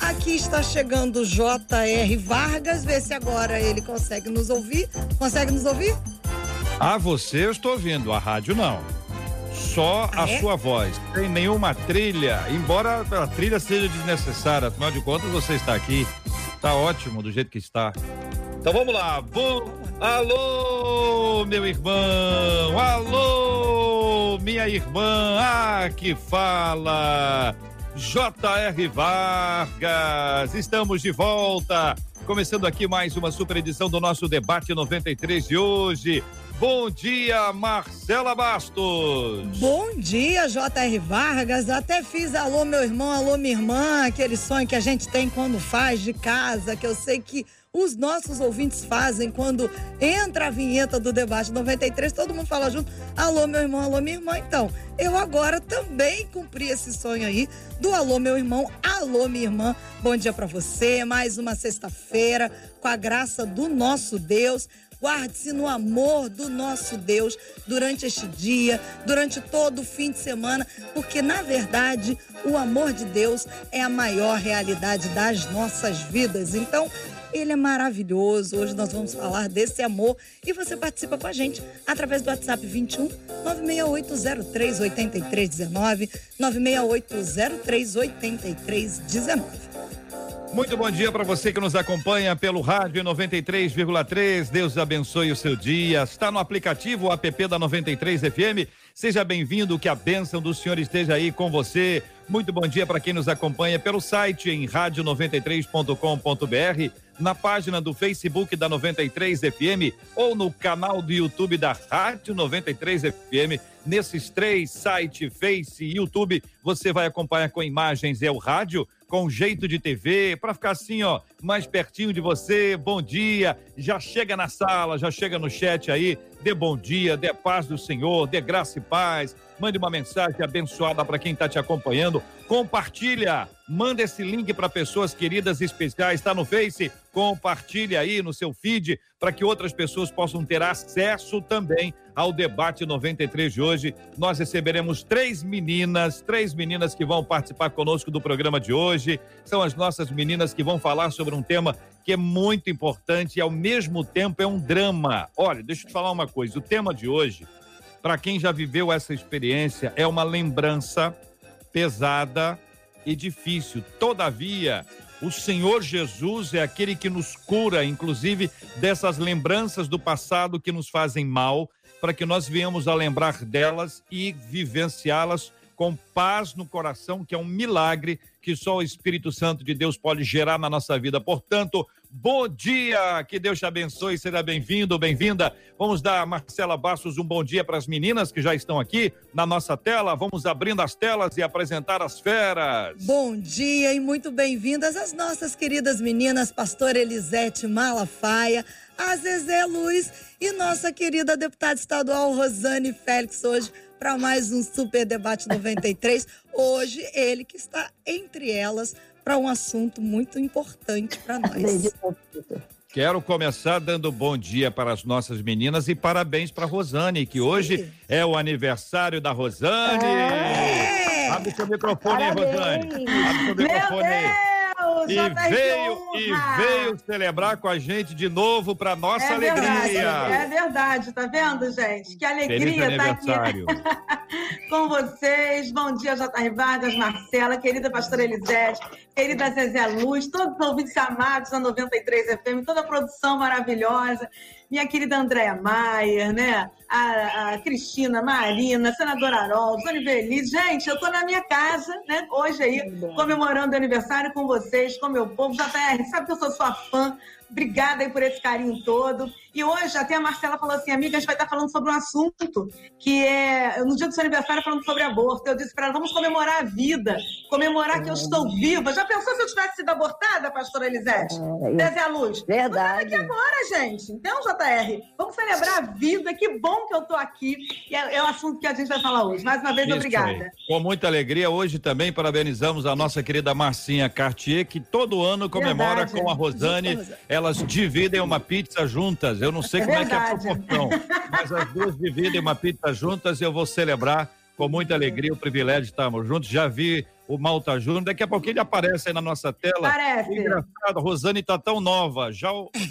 Aqui está chegando J.R. Vargas. Vê se agora ele consegue nos ouvir. Consegue nos ouvir? Ah, você eu estou ouvindo, a rádio não. Só ah, a é? sua voz. Tem nenhuma trilha, embora a trilha seja desnecessária, afinal de contas você está aqui. Tá ótimo do jeito que está. Então vamos lá. Bom, alô, meu irmão. Alô, minha irmã. Ah, que fala. J.R. Vargas, estamos de volta. Começando aqui mais uma super edição do nosso debate 93 de hoje. Bom dia, Marcela Bastos. Bom dia, J.R. Vargas. Até fiz alô, meu irmão, alô, minha irmã, aquele sonho que a gente tem quando faz de casa, que eu sei que os nossos ouvintes fazem quando entra a vinheta do debate 93, todo mundo fala junto: alô, meu irmão, alô, minha irmã. Então, eu agora também cumpri esse sonho aí do alô, meu irmão, alô, minha irmã. Bom dia para você, mais uma sexta-feira, com a graça do nosso Deus. Guarde-se no amor do nosso Deus durante este dia, durante todo o fim de semana, porque na verdade o amor de Deus é a maior realidade das nossas vidas. Então, ele é maravilhoso. Hoje nós vamos falar desse amor e você participa com a gente através do WhatsApp 21 96803 8319 96803 8319. Muito bom dia para você que nos acompanha pelo rádio 93,3. Deus abençoe o seu dia. Está no aplicativo app da 93 FM. Seja bem-vindo, que a bênção do Senhor esteja aí com você. Muito bom dia para quem nos acompanha pelo site em rádio93.com.br, na página do Facebook da 93 FM ou no canal do YouTube da Rádio 93 FM. Nesses três sites, Face e YouTube, você vai acompanhar com imagens é o rádio com jeito de TV, para ficar assim, ó, mais pertinho de você. Bom dia. Já chega na sala, já chega no chat aí. Dê bom dia, dê paz do Senhor, dê graça e paz. Mande uma mensagem abençoada para quem está te acompanhando. Compartilha, manda esse link para pessoas queridas e especiais. Está no Face? Compartilha aí no seu feed para que outras pessoas possam ter acesso também ao debate 93 de hoje. Nós receberemos três meninas, três meninas que vão participar conosco do programa de hoje. São as nossas meninas que vão falar sobre um tema que é muito importante e ao mesmo tempo é um drama. Olha, deixa eu te falar uma coisa. O tema de hoje, para quem já viveu essa experiência, é uma lembrança pesada e difícil. Todavia, o Senhor Jesus é aquele que nos cura, inclusive, dessas lembranças do passado que nos fazem mal, para que nós venhamos a lembrar delas e vivenciá-las com paz no coração, que é um milagre que só o Espírito Santo de Deus pode gerar na nossa vida. Portanto, bom dia, que Deus te abençoe, seja bem-vindo, bem-vinda. Vamos dar, Marcela Bastos, um bom dia para as meninas que já estão aqui na nossa tela. Vamos abrindo as telas e apresentar as feras. Bom dia e muito bem-vindas as nossas queridas meninas, pastor Elisete Malafaia, a Zezé Luz e nossa querida deputada estadual Rosane Félix hoje para mais um Super Debate 93. Hoje, ele que está entre elas para um assunto muito importante para nós. Quero começar dando bom dia para as nossas meninas e parabéns para Rosane, que Sim. hoje é o aniversário da Rosane. É. Abre seu microfone aí, Rosane. Abre seu microfone aí e veio e veio celebrar com a gente de novo para nossa é alegria. Verdade, é verdade, tá vendo, gente? Que alegria estar tá aqui com vocês. Bom dia, J.R. Vargas, Marcela, querida pastora Elisete, querida Zezé Luz, todos os ouvintes amados da 93 FM, toda a produção maravilhosa minha querida Andréa Maier, né? A, a, Cristina, Marina, senadora Arol, Zone Belize. Gente, eu estou na minha casa, né? Hoje aí, comemorando o aniversário com vocês, com meu povo. JR, sabe que eu sou sua fã. Obrigada aí por esse carinho todo. que hoje até a Marcela falou assim, amiga, a gente vai estar falando sobre um assunto que é no dia do seu aniversário falando sobre aborto. Eu disse para ela, vamos comemorar a vida, comemorar que eu estou viva. Já pensou se eu tivesse sido abortada, pastora Elisete? É, Desce a luz. Verdade. aqui agora, gente. Então, JR, vamos celebrar a vida. Que bom que eu estou aqui. E é, é, o assunto que a gente vai falar hoje. Mais uma vez, Isso obrigada. Aí. Com muita alegria, hoje também parabenizamos a nossa querida Marcinha Cartier, que todo ano comemora Verdade. com a Rosane. Elas dividem uma pizza juntas. Eu não sei como é, é que é a proporção, mas as duas dividem uma pizza juntas e eu vou celebrar com muita alegria o privilégio de estarmos juntos. Já vi o Malta Júnior. Daqui a pouquinho ele aparece aí na nossa tela. Parece. Engraçado, Rosane está tão nova. Já,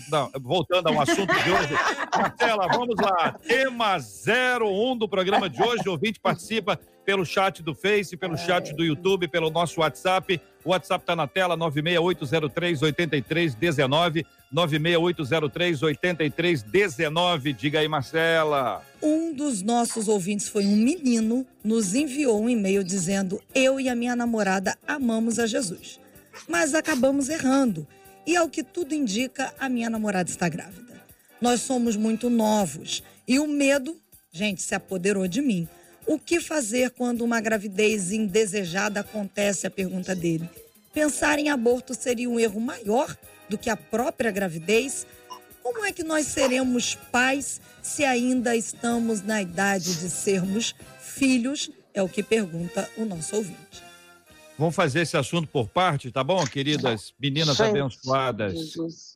não, voltando ao assunto de hoje. Marcela, vamos lá. Tema 01 do programa de hoje. O ouvinte participa pelo chat do Face, pelo chat do YouTube, pelo nosso WhatsApp. O WhatsApp está na tela, 96803-8319. 96803-8319. Diga aí, Marcela. Um dos nossos ouvintes foi um menino, nos enviou um e-mail dizendo: Eu e a minha namorada amamos a Jesus, mas acabamos errando. E ao que tudo indica, a minha namorada está grávida. Nós somos muito novos e o medo, gente, se apoderou de mim. O que fazer quando uma gravidez indesejada acontece? A pergunta dele. Pensar em aborto seria um erro maior do que a própria gravidez? Como é que nós seremos pais se ainda estamos na idade de sermos filhos? É o que pergunta o nosso ouvinte. Vamos fazer esse assunto por parte, tá bom, queridas meninas Gente, abençoadas?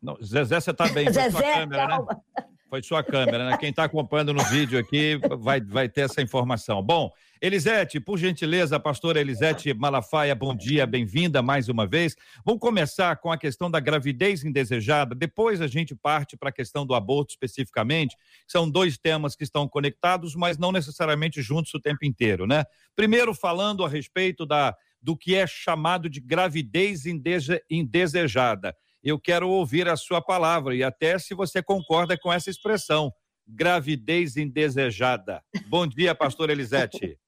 Não, Zezé, você tá bem, Zezé, sua câmera, né? calma. né? Foi sua câmera, né? Quem está acompanhando no vídeo aqui vai, vai ter essa informação. Bom, Elisete, por gentileza, pastora Elisete Malafaia, bom dia, bem-vinda mais uma vez. Vamos começar com a questão da gravidez indesejada, depois a gente parte para a questão do aborto especificamente. São dois temas que estão conectados, mas não necessariamente juntos o tempo inteiro, né? Primeiro, falando a respeito da, do que é chamado de gravidez indesejada eu quero ouvir a sua palavra e até se você concorda com essa expressão, gravidez indesejada. Bom dia, pastor Elisete.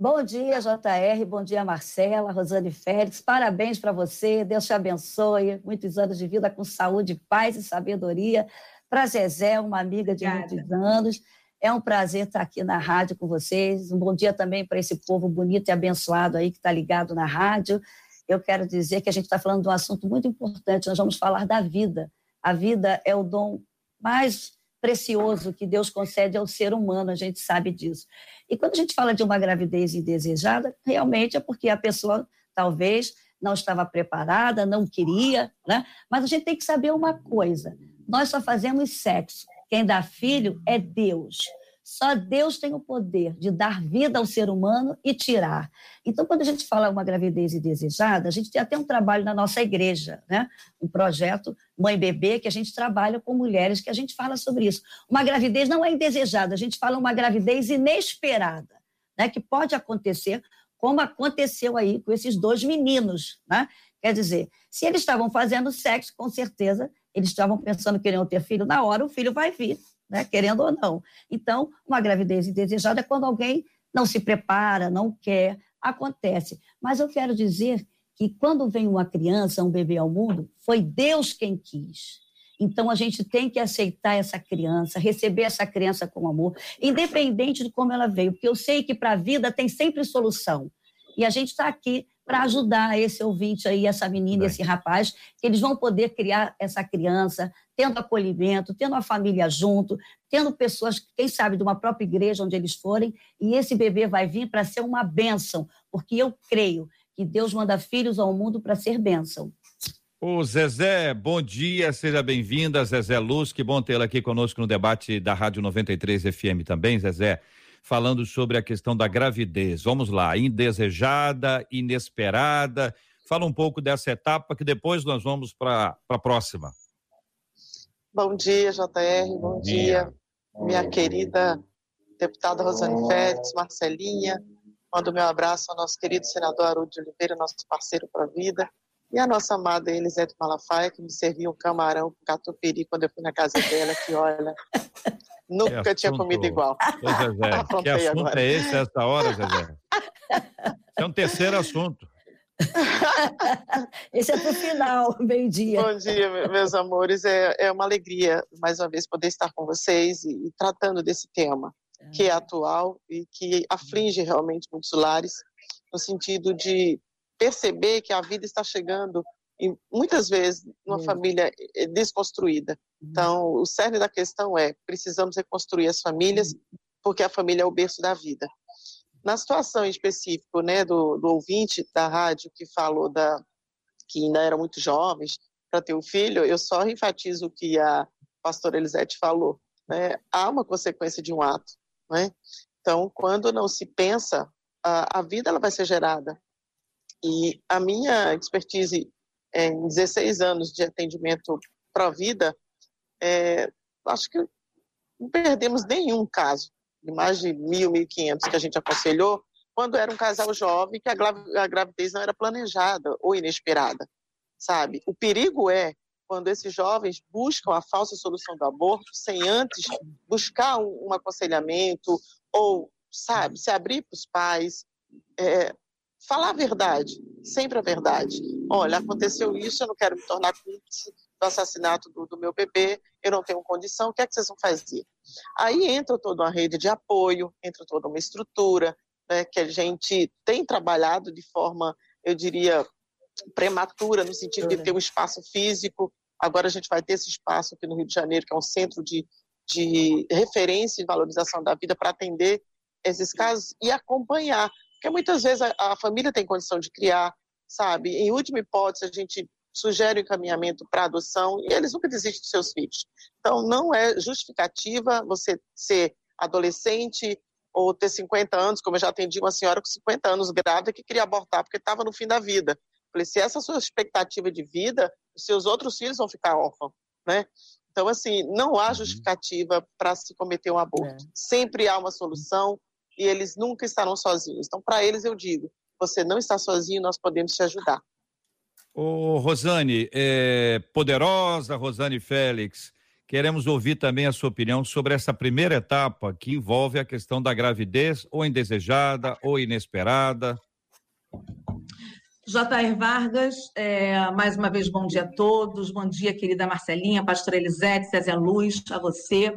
Bom dia, JR, bom dia, Marcela, Rosane Félix, parabéns para você, Deus te abençoe, muitos anos de vida com saúde, paz e sabedoria. Para Zezé, uma amiga de Obrigada. muitos anos, é um prazer estar aqui na rádio com vocês. Um bom dia também para esse povo bonito e abençoado aí que está ligado na rádio eu quero dizer que a gente está falando de um assunto muito importante. Nós vamos falar da vida. A vida é o dom mais precioso que Deus concede ao ser humano, a gente sabe disso. E quando a gente fala de uma gravidez indesejada, realmente é porque a pessoa talvez não estava preparada, não queria, né? Mas a gente tem que saber uma coisa: nós só fazemos sexo. Quem dá filho é Deus. Só Deus tem o poder de dar vida ao ser humano e tirar. Então, quando a gente fala uma gravidez indesejada, a gente tem até um trabalho na nossa igreja, né? um projeto Mãe Bebê, que a gente trabalha com mulheres, que a gente fala sobre isso. Uma gravidez não é indesejada, a gente fala uma gravidez inesperada, né? que pode acontecer, como aconteceu aí com esses dois meninos. Né? Quer dizer, se eles estavam fazendo sexo, com certeza eles estavam pensando que queriam ter filho na hora, o filho vai vir né, querendo ou não. Então, uma gravidez indesejada é quando alguém não se prepara, não quer, acontece. Mas eu quero dizer que quando vem uma criança, um bebê ao mundo, foi Deus quem quis. Então a gente tem que aceitar essa criança, receber essa criança com amor, independente de como ela veio, porque eu sei que para a vida tem sempre solução. E a gente está aqui para ajudar esse ouvinte aí, essa menina, esse rapaz, que eles vão poder criar essa criança, tendo acolhimento, tendo a família junto, tendo pessoas, quem sabe, de uma própria igreja onde eles forem, e esse bebê vai vir para ser uma bênção, porque eu creio que Deus manda filhos ao mundo para ser bênção. O Zezé, bom dia, seja bem-vinda, Zezé Luz, que bom tê-la aqui conosco no debate da Rádio 93 FM também, Zezé falando sobre a questão da gravidez. Vamos lá, indesejada, inesperada. Fala um pouco dessa etapa que depois nós vamos para a próxima. Bom dia, JR, bom, bom dia. dia. minha querida deputada Rosane Félix, Marcelinha. Mando meu abraço ao nosso querido senador Haroldo de Oliveira, nosso parceiro para a vida. E a nossa amada Elisete Malafaia, que me serviu um camarão com catupiry quando eu fui na casa dela, que olha, Nunca assunto... tinha comido igual. Ô, Zezé, que assunto agora. é esse essa hora, Zezé? É um terceiro assunto. Esse é para o final, meio-dia. Bom dia, meus amores. É, é uma alegria, mais uma vez, poder estar com vocês e, e tratando desse tema, é. que é atual e que aflige realmente muitos lares, no sentido de perceber que a vida está chegando e muitas vezes numa família eh, desconstruída. Uhum. Então, o cerne da questão é: precisamos reconstruir as famílias, porque a família é o berço da vida. Na situação específica né, do, do ouvinte da rádio que falou da, que ainda eram muito jovens para ter um filho, eu só enfatizo o que a pastora Elisete falou. Né? Há uma consequência de um ato. Né? Então, quando não se pensa, a, a vida ela vai ser gerada. E a minha expertise em 16 anos de atendimento pró-vida, é, acho que não perdemos nenhum caso de mais de mil, mil e quinhentos que a gente aconselhou, quando era um casal jovem que a gravidez não era planejada ou inesperada, sabe? O perigo é quando esses jovens buscam a falsa solução do aborto sem antes buscar um, um aconselhamento ou, sabe, se abrir para os pais, é, falar a verdade, sempre a verdade. Olha, aconteceu isso, eu não quero me tornar cúmplice do assassinato do, do, meu bebê, eu não tenho condição, o que é que vocês vão fazer? Aí entra toda uma rede de apoio, entra toda uma estrutura, né, que a gente tem trabalhado de forma, eu diria, prematura, no sentido de ter um espaço físico. Agora a gente vai ter esse espaço aqui no Rio de Janeiro, que é um centro de, de referência e valorização da vida para atender esses casos e acompanhar. Porque muitas vezes a, a família tem condição de criar, sabe? Em última hipótese, a gente sugere o encaminhamento para adoção e eles nunca desistem dos seus filhos. Então, não é justificativa você ser adolescente ou ter 50 anos, como eu já atendi uma senhora com 50 anos grávida que queria abortar porque estava no fim da vida. Falei, se essa é a sua expectativa de vida, os seus outros filhos vão ficar órfãos, né? Então, assim, não há uhum. justificativa para se cometer um aborto. É. Sempre há uma solução e eles nunca estarão sozinhos. Então, para eles, eu digo, você não está sozinho, nós podemos te ajudar. Ô, Rosane, é, poderosa Rosane Félix, queremos ouvir também a sua opinião sobre essa primeira etapa que envolve a questão da gravidez ou indesejada ou inesperada. J.R. Vargas, é, mais uma vez bom dia a todos, bom dia querida Marcelinha, pastora Elisete, Césia Luz, a você.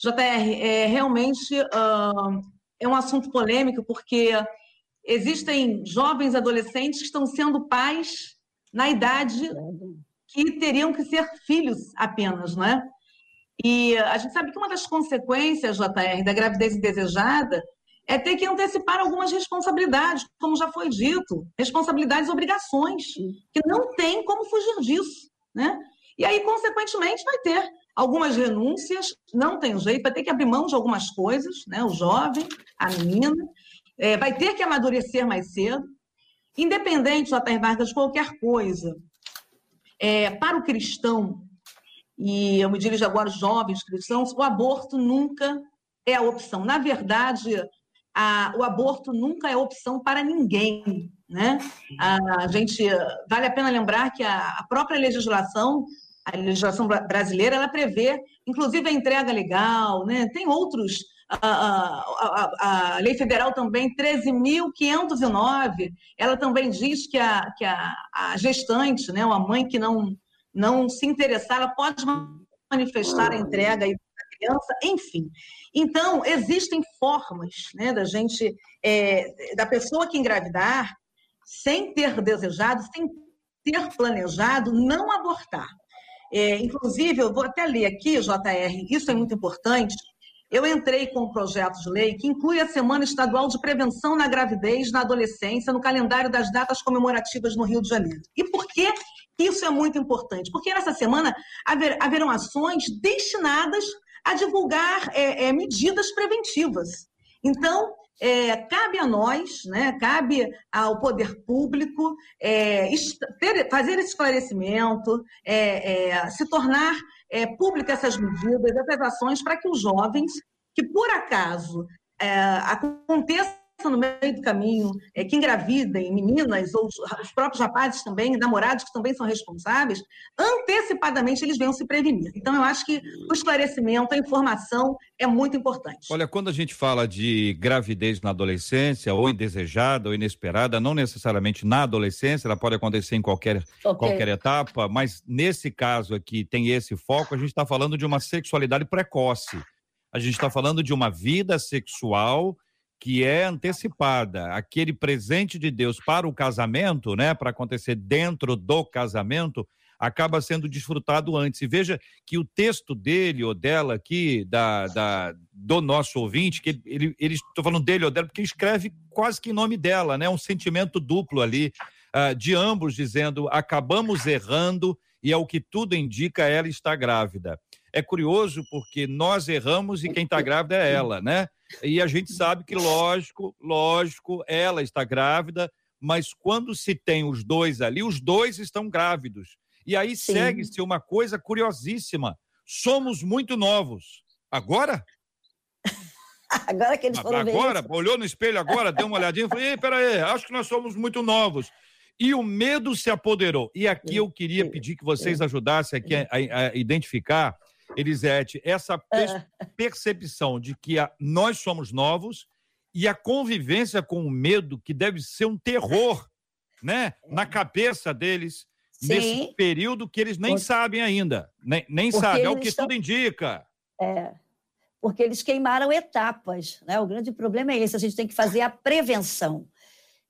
J.R., é, realmente uh, é um assunto polêmico porque existem jovens adolescentes que estão sendo pais na idade que teriam que ser filhos apenas, não é? E a gente sabe que uma das consequências, JR, da gravidez indesejada é ter que antecipar algumas responsabilidades, como já foi dito, responsabilidades e obrigações, que não tem como fugir disso, né? E aí, consequentemente, vai ter algumas renúncias, não tem jeito, vai ter que abrir mão de algumas coisas, né? O jovem, a menina, é, vai ter que amadurecer mais cedo, Independente, J.R. Vargas, de qualquer coisa, é, para o cristão, e eu me dirijo agora aos jovens cristãos, o aborto nunca é a opção. Na verdade, a, o aborto nunca é opção para ninguém. Né? A, gente vale a pena lembrar que a, a própria legislação, a legislação brasileira, ela prevê, inclusive, a entrega legal, né? tem outros a, a, a, lei federal também 13.509, ela também diz que a, que a, a gestante, né, uma mãe que não, não se interessar, ela pode manifestar a entrega da criança, enfim. Então, existem formas né, da gente, é, da pessoa que engravidar, sem ter desejado, sem ter planejado, não abortar. É, inclusive, eu vou até ler aqui, JR, isso é muito importante, eu entrei com um projeto de lei que inclui a Semana Estadual de Prevenção na Gravidez na Adolescência no calendário das datas comemorativas no Rio de Janeiro. E por que isso é muito importante? Porque nessa semana haver, haverão ações destinadas a divulgar é, é, medidas preventivas. Então, é, cabe a nós, né, cabe ao poder público é, ter, fazer esse esclarecimento, é, é se tornar é, públicas essas medidas, essas ações, para que os jovens que, por acaso, é, aconteça no meio do caminho, é, que engravidem meninas, ou os próprios rapazes também, namorados que também são responsáveis, antecipadamente eles venham se prevenir. Então, eu acho que o esclarecimento, a informação é muito importante. Olha, quando a gente fala de gravidez na adolescência, ou indesejada ou inesperada, não necessariamente na adolescência, ela pode acontecer em qualquer, okay. qualquer etapa, mas nesse caso aqui tem esse foco, a gente está falando de uma sexualidade precoce. A gente está falando de uma vida sexual que é antecipada, aquele presente de Deus para o casamento, né, para acontecer dentro do casamento, acaba sendo desfrutado antes. E veja que o texto dele ou dela aqui, da, da do nosso ouvinte, que ele, ele estou falando dele ou dela, porque escreve quase que em nome dela, né, um sentimento duplo ali, uh, de ambos dizendo: acabamos errando e é o que tudo indica, ela está grávida. É curioso porque nós erramos e quem está grávida é ela, né? E a gente sabe que, lógico, lógico, ela está grávida, mas quando se tem os dois ali, os dois estão grávidos. E aí segue-se uma coisa curiosíssima. Somos muito novos. Agora? agora que eles foram Agora, olhou no espelho agora, deu uma olhadinha e falou: Ei, peraí, acho que nós somos muito novos. E o medo se apoderou. E aqui eu queria pedir que vocês ajudassem aqui a, a identificar Elisete, essa ah. percepção de que a, nós somos novos e a convivência com o medo, que deve ser um terror, né? Na cabeça deles, Sim. nesse período que eles nem sabem ainda. Nem, nem sabem, é o que estão... tudo indica. É, porque eles queimaram etapas, né? O grande problema é esse, a gente tem que fazer a prevenção.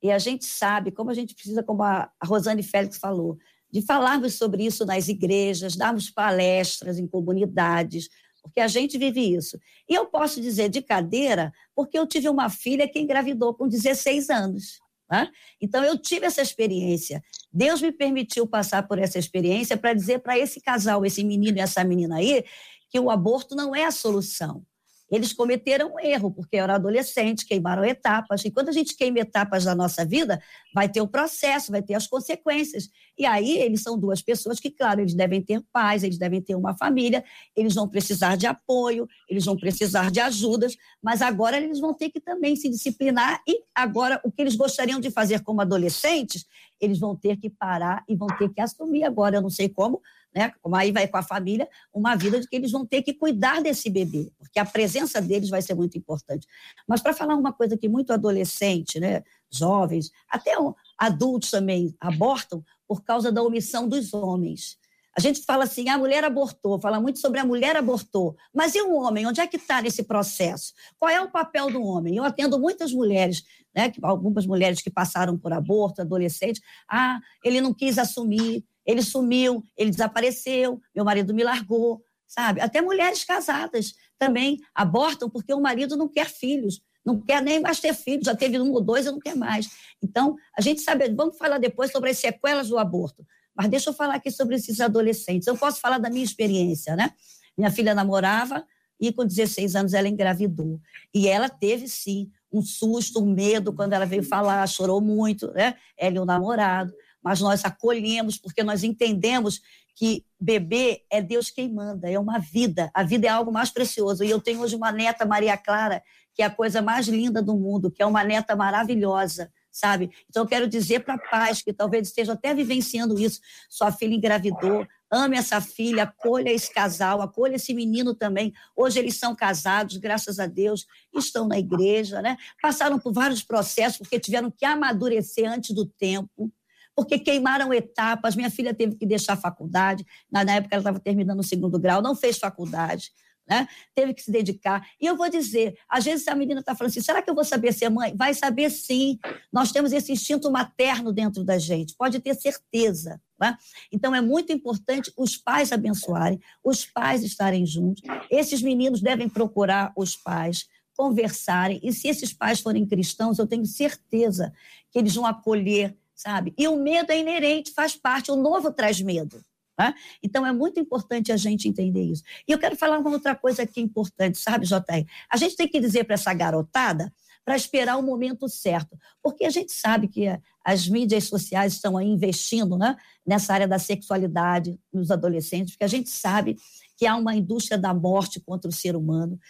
E a gente sabe, como a gente precisa, como a Rosane Félix falou, de falarmos sobre isso nas igrejas, darmos palestras em comunidades, porque a gente vive isso. E eu posso dizer de cadeira, porque eu tive uma filha que engravidou com 16 anos. Né? Então, eu tive essa experiência. Deus me permitiu passar por essa experiência para dizer para esse casal, esse menino e essa menina aí, que o aborto não é a solução. Eles cometeram um erro, porque eram adolescentes, queimaram etapas. E quando a gente queima etapas da nossa vida, vai ter o processo, vai ter as consequências. E aí, eles são duas pessoas que, claro, eles devem ter paz, eles devem ter uma família, eles vão precisar de apoio, eles vão precisar de ajudas, mas agora eles vão ter que também se disciplinar. E agora, o que eles gostariam de fazer como adolescentes, eles vão ter que parar e vão ter que assumir agora. Eu não sei como, né? Como aí vai com a família, uma vida de que eles vão ter que cuidar desse bebê, porque a presença deles vai ser muito importante. Mas para falar uma coisa que muito adolescente, né, jovens, até adultos também abortam por causa da omissão dos homens. A gente fala assim, a mulher abortou, fala muito sobre a mulher abortou. Mas e o homem? Onde é que está nesse processo? Qual é o papel do homem? Eu atendo muitas mulheres, né, algumas mulheres que passaram por aborto, adolescentes. Ah, ele não quis assumir, ele sumiu, ele desapareceu, meu marido me largou, sabe? Até mulheres casadas também abortam porque o marido não quer filhos, não quer nem mais ter filhos, já teve um ou dois e não quer mais. Então, a gente sabe, vamos falar depois sobre as sequelas do aborto, mas deixa eu falar aqui sobre esses adolescentes. Eu posso falar da minha experiência, né? Minha filha namorava e com 16 anos ela engravidou. E ela teve, sim, um susto, um medo quando ela veio falar, chorou muito, né? Ela e o namorado mas nós acolhemos porque nós entendemos que bebê é Deus quem manda, é uma vida. A vida é algo mais precioso. E eu tenho hoje uma neta, Maria Clara, que é a coisa mais linda do mundo, que é uma neta maravilhosa, sabe? Então eu quero dizer para pais que talvez estejam até vivenciando isso, sua filha engravidou, ame essa filha, acolha esse casal, acolha esse menino também. Hoje eles são casados, graças a Deus, estão na igreja, né? Passaram por vários processos porque tiveram que amadurecer antes do tempo porque queimaram etapas. Minha filha teve que deixar a faculdade, na, na época ela estava terminando o segundo grau, não fez faculdade. Né? Teve que se dedicar. E eu vou dizer, às vezes a menina está falando assim: será que eu vou saber ser mãe? Vai saber sim. Nós temos esse instinto materno dentro da gente, pode ter certeza. Né? Então é muito importante os pais abençoarem, os pais estarem juntos. Esses meninos devem procurar os pais, conversarem, e se esses pais forem cristãos, eu tenho certeza que eles vão acolher sabe? E o medo é inerente, faz parte, o novo traz medo. Né? Então é muito importante a gente entender isso. E eu quero falar uma outra coisa aqui importante, sabe, JR? A gente tem que dizer para essa garotada para esperar o momento certo, porque a gente sabe que as mídias sociais estão aí investindo né, nessa área da sexualidade nos adolescentes, porque a gente sabe que há uma indústria da morte contra o ser humano,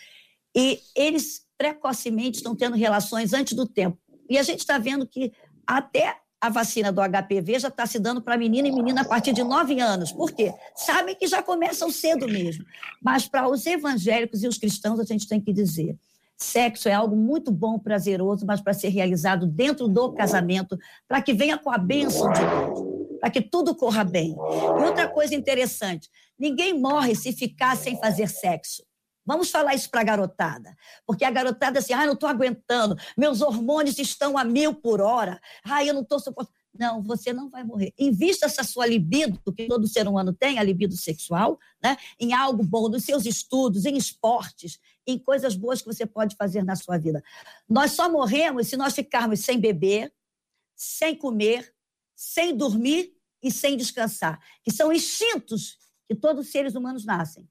e eles precocemente estão tendo relações antes do tempo. E a gente está vendo que até a vacina do HPV já está se dando para menina e menina a partir de 9 anos. Por quê? Sabem que já começam cedo mesmo. Mas para os evangélicos e os cristãos, a gente tem que dizer: sexo é algo muito bom, prazeroso, mas para ser realizado dentro do casamento, para que venha com a bênção de Deus, para que tudo corra bem. E outra coisa interessante: ninguém morre se ficar sem fazer sexo. Vamos falar isso para a garotada. Porque a garotada assim, ah, não estou aguentando, meus hormônios estão a mil por hora, ah, eu não estou suportando. Não, você não vai morrer. Invista essa sua libido, que todo ser humano tem, a libido sexual, né? em algo bom, nos seus estudos, em esportes, em coisas boas que você pode fazer na sua vida. Nós só morremos se nós ficarmos sem beber, sem comer, sem dormir e sem descansar, que são instintos que todos os seres humanos nascem.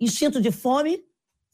Instinto de fome,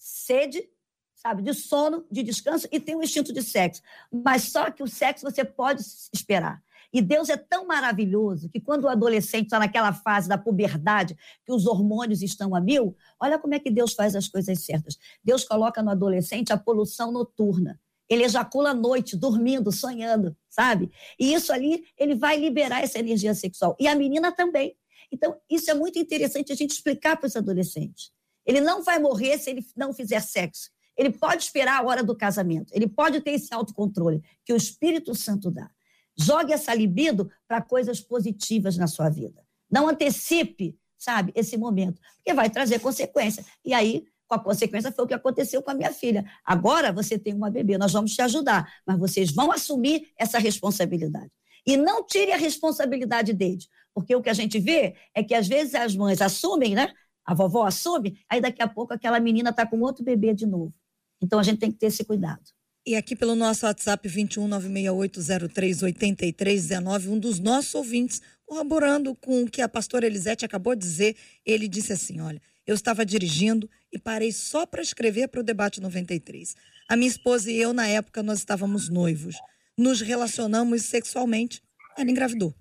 sede, sabe, de sono, de descanso e tem um instinto de sexo. Mas só que o sexo você pode esperar. E Deus é tão maravilhoso que quando o adolescente está naquela fase da puberdade, que os hormônios estão a mil, olha como é que Deus faz as coisas certas. Deus coloca no adolescente a poluição noturna. Ele ejacula à noite, dormindo, sonhando, sabe? E isso ali, ele vai liberar essa energia sexual. E a menina também. Então, isso é muito interessante a gente explicar para os adolescentes. Ele não vai morrer se ele não fizer sexo. Ele pode esperar a hora do casamento. Ele pode ter esse autocontrole que o Espírito Santo dá. Jogue essa libido para coisas positivas na sua vida. Não antecipe, sabe, esse momento, porque vai trazer consequência. E aí, com a consequência, foi o que aconteceu com a minha filha. Agora você tem uma bebê, nós vamos te ajudar, mas vocês vão assumir essa responsabilidade. E não tire a responsabilidade deles, porque o que a gente vê é que às vezes as mães assumem, né? A vovó assume, aí daqui a pouco aquela menina está com outro bebê de novo. Então a gente tem que ter esse cuidado. E aqui pelo nosso WhatsApp 21968038319, um dos nossos ouvintes, corroborando com o que a pastora Elisete acabou de dizer, ele disse assim: Olha, eu estava dirigindo e parei só para escrever para o debate 93. A minha esposa e eu, na época, nós estávamos noivos. Nos relacionamos sexualmente. Ela engravidou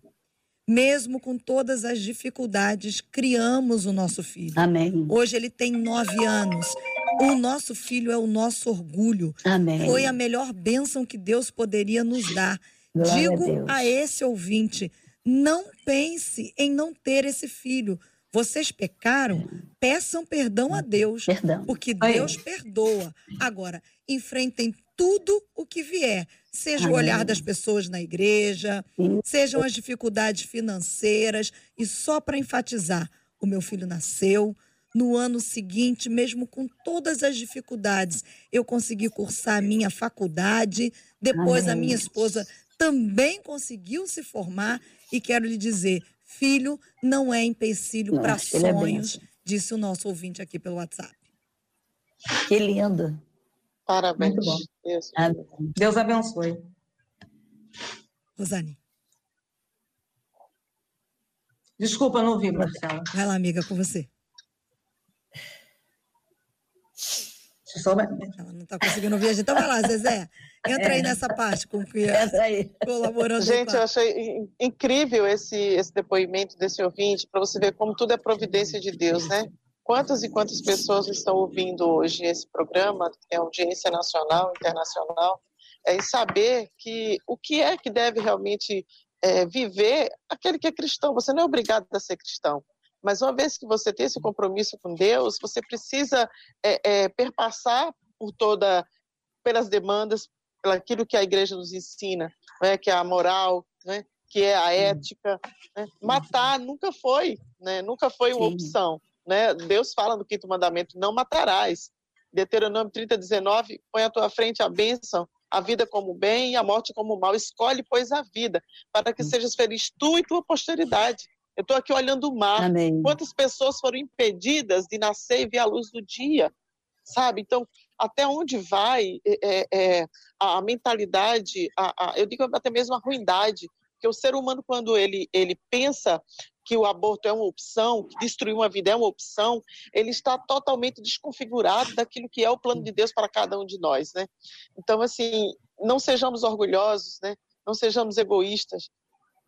mesmo com todas as dificuldades, criamos o nosso filho. Amém. Hoje ele tem nove anos. O nosso filho é o nosso orgulho. Amém. Foi a melhor bênção que Deus poderia nos dar. Glória Digo a, a esse ouvinte: não pense em não ter esse filho. Vocês pecaram, peçam perdão a Deus. Perdão. Porque Deus perdoa. Agora, enfrentem tudo o que vier, seja o olhar das pessoas na igreja, sejam as dificuldades financeiras, e só para enfatizar, o meu filho nasceu, no ano seguinte, mesmo com todas as dificuldades, eu consegui cursar a minha faculdade, depois a minha esposa também conseguiu se formar, e quero lhe dizer, filho não é empecilho para é sonhos, é disse o nosso ouvinte aqui pelo WhatsApp. Que lindo. Parabéns. Muito bom. Deus, Deus abençoe. Rosane. Desculpa, não ouvi, Marcela. Vai lá, amiga, com você. Ela não está conseguindo ouvir a gente. Então vai lá, Zezé. Entra é. aí nessa parte com que Entra aí. colaborando. Gente, eu achei incrível esse, esse depoimento desse ouvinte, para você ver como tudo é providência de Deus, né? Quantas e quantas pessoas estão ouvindo hoje esse programa, tem audiência nacional, internacional, é, e saber que o que é que deve realmente é, viver aquele que é cristão. Você não é obrigado a ser cristão, mas uma vez que você tem esse compromisso com Deus, você precisa é, é, perpassar por toda, pelas demandas, pelo aquilo que a igreja nos ensina, né, que é a moral, né, que é a ética. Né? Matar nunca foi, né, nunca foi uma Sim. opção. Né? Deus fala no quinto mandamento: não matarás. Deuteronômio 30, 19: põe à tua frente a bênção, a vida como bem e a morte como mal. Escolhe, pois, a vida, para que hum. sejas feliz tu e tua posteridade. Eu estou aqui olhando o mar. Amém. Quantas pessoas foram impedidas de nascer e ver a luz do dia? Sabe? Então, até onde vai é, é, a mentalidade, a, a, eu digo até mesmo a ruindade, que o ser humano, quando ele, ele pensa que o aborto é uma opção, que destruir uma vida é uma opção, ele está totalmente desconfigurado daquilo que é o plano de Deus para cada um de nós, né? Então, assim, não sejamos orgulhosos, né? Não sejamos egoístas.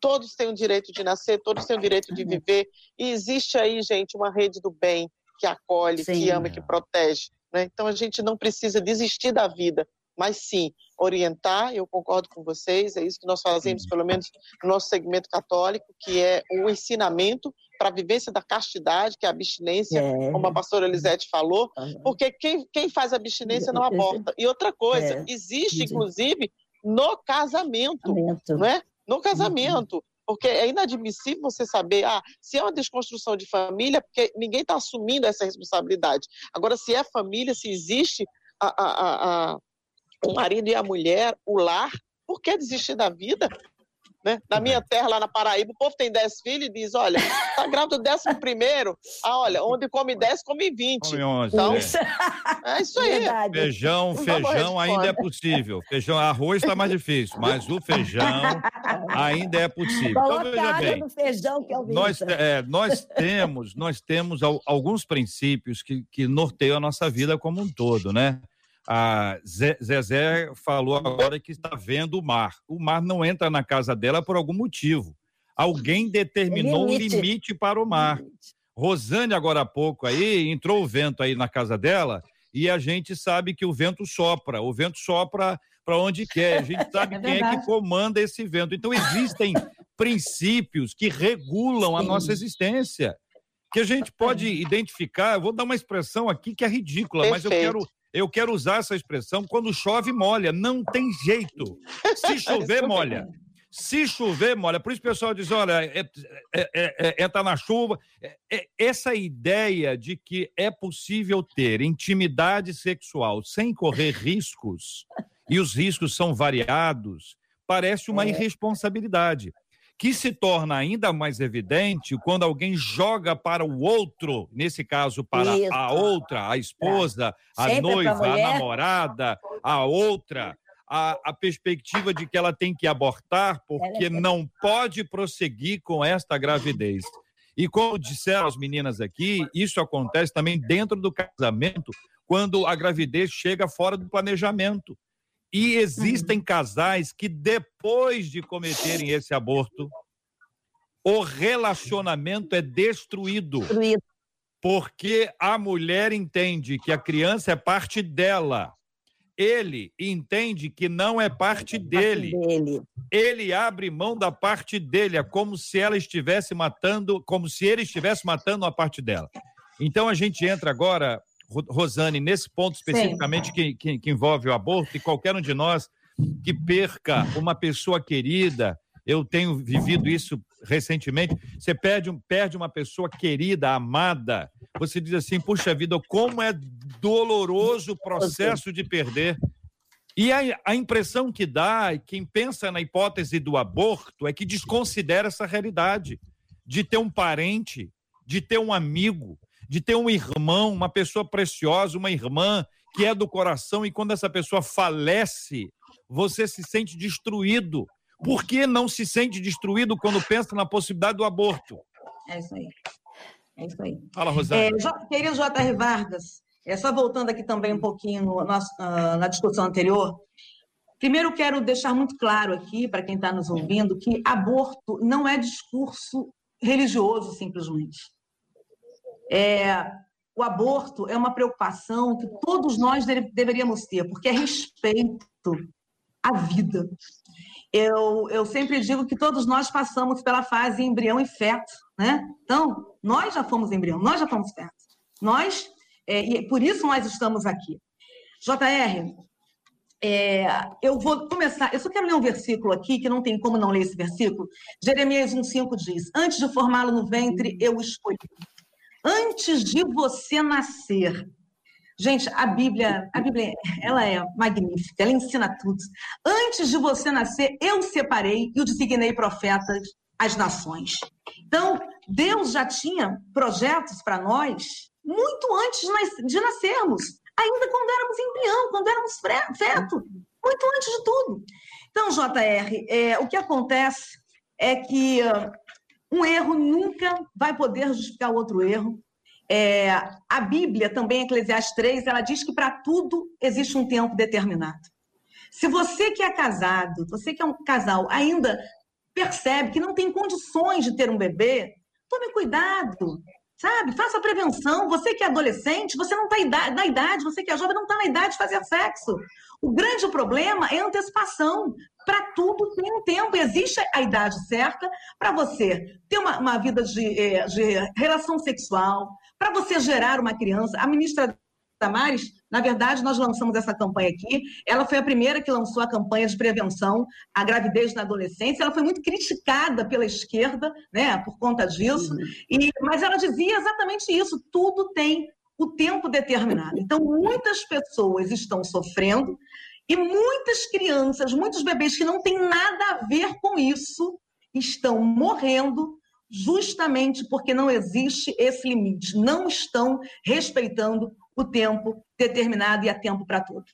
Todos têm o direito de nascer, todos têm o direito de viver. E existe aí, gente, uma rede do bem que acolhe, Sim. que ama, que protege. Né? Então a gente não precisa desistir da vida, mas sim orientar. Eu concordo com vocês, é isso que nós fazemos, pelo menos no nosso segmento católico, que é o ensinamento para a vivência da castidade, que é a abstinência, é. como a pastora Elisete falou, porque quem, quem faz abstinência não aborta. E outra coisa, é. existe, inclusive, no casamento, não é? No casamento. Porque é inadmissível você saber, ah, se é uma desconstrução de família, porque ninguém está assumindo essa responsabilidade. Agora, se é família, se existe a, a, a, o marido e a mulher, o lar, por que desistir da vida? Né? Na minha terra, lá na Paraíba, o povo tem 10 filhos e diz: olha, tá grávida do décimo primeiro, ah, olha, onde come 10, come 20. Come 11, então, é. é isso aí. Verdade. Feijão, feijão ainda é possível. Feijão, arroz está mais difícil, mas o feijão ainda é possível. então, veja bem, no feijão que eu vi. Nós, é, nós temos, nós temos alguns princípios que, que norteiam a nossa vida como um todo, né? A Zezé falou agora que está vendo o mar. O mar não entra na casa dela por algum motivo. Alguém determinou um limite para o mar. Rosane, agora há pouco aí, entrou o vento aí na casa dela e a gente sabe que o vento sopra. O vento sopra para onde quer. A gente sabe é quem é que comanda esse vento. Então, existem princípios que regulam Sim. a nossa existência que a gente pode identificar. Eu vou dar uma expressão aqui que é ridícula, Perfeito. mas eu quero eu quero usar essa expressão quando chove, molha. Não tem jeito. Se chover, molha. Se chover, molha. Por isso o pessoal diz: olha, é, é, é, é tá na chuva. essa ideia de que é possível ter intimidade sexual sem correr riscos, e os riscos são variados, parece uma irresponsabilidade que se torna ainda mais evidente quando alguém joga para o outro, nesse caso para Isso. a outra, a esposa, é. a noiva, a namorada, a outra, a, a, perspectiva de que ela tem que abortar porque é... não pode prosseguir com esta gravidez. E como disseram as meninas aqui, isso acontece também dentro do casamento, quando a gravidez chega fora do planejamento. E existem casais que, depois de cometerem esse aborto, o relacionamento é destruído. destruído. Porque a mulher entende que a criança é parte dela. Ele entende que não é parte, dele. parte dele. Ele abre mão da parte dele, é como se ela estivesse matando, como se ele estivesse matando uma parte dela. Então a gente entra agora Rosane, nesse ponto especificamente que, que, que, envolve o aborto, e qualquer um de nós que perca uma pessoa querida, eu tenho vivido isso recentemente, você perde, perde uma pessoa querida, amada, você diz assim, puxa vida, como é doloroso o processo de perder. E a, a impressão que dá, quem pensa na hipótese do aborto, é que desconsidera essa realidade de ter um parente, de ter um amigo, de ter um irmão, uma pessoa preciosa, uma irmã que é do coração e quando essa pessoa falece, você se sente destruído. Por que não se sente destruído quando pensa na possibilidade do aborto? É isso aí. É isso aí. Fala, Rosana. É, querido J.R. Vargas, é, só voltando aqui também um pouquinho no, uh, na discussão anterior, primeiro quero deixar muito claro aqui, para quem está nos ouvindo, que aborto não é discurso religioso, simplesmente. É, o aborto é uma preocupação que todos nós deveríamos ter, porque é respeito à vida. Eu, eu sempre digo que todos nós passamos pela fase embrião e feto, né? Então, nós já fomos embrião, nós já fomos feto. Nós, é, e por isso nós estamos aqui. JR, é, eu vou começar, eu só quero ler um versículo aqui, que não tem como não ler esse versículo. Jeremias 1,5 diz: Antes de formá-lo no ventre, eu escolhi antes de você nascer. Gente, a Bíblia, a Bíblia, ela é magnífica, ela ensina tudo. Antes de você nascer, eu separei e o designei profetas às nações. Então, Deus já tinha projetos para nós muito antes de nascermos, ainda quando éramos embrião, quando éramos feto, muito antes de tudo. Então, JR, é, o que acontece é que um erro nunca vai poder justificar outro erro. É, a Bíblia, também, Eclesiastes 3, ela diz que para tudo existe um tempo determinado. Se você que é casado, você que é um casal, ainda percebe que não tem condições de ter um bebê, tome cuidado. Sabe? Faça prevenção. Você que é adolescente, você não está na idade, você que é jovem, não está na idade de fazer sexo. O grande problema é antecipação. Para tudo tem um tempo. Existe a idade certa para você ter uma, uma vida de, eh, de relação sexual, para você gerar uma criança. A ministra Damares, na verdade, nós lançamos essa campanha aqui. Ela foi a primeira que lançou a campanha de prevenção à gravidez na adolescência. Ela foi muito criticada pela esquerda, né, por conta disso. Uhum. E, mas ela dizia exatamente isso: tudo tem o tempo determinado. Então, muitas pessoas estão sofrendo e muitas crianças, muitos bebês que não têm nada a ver com isso, estão morrendo justamente porque não existe esse limite, não estão respeitando o tempo determinado e há tempo para tudo.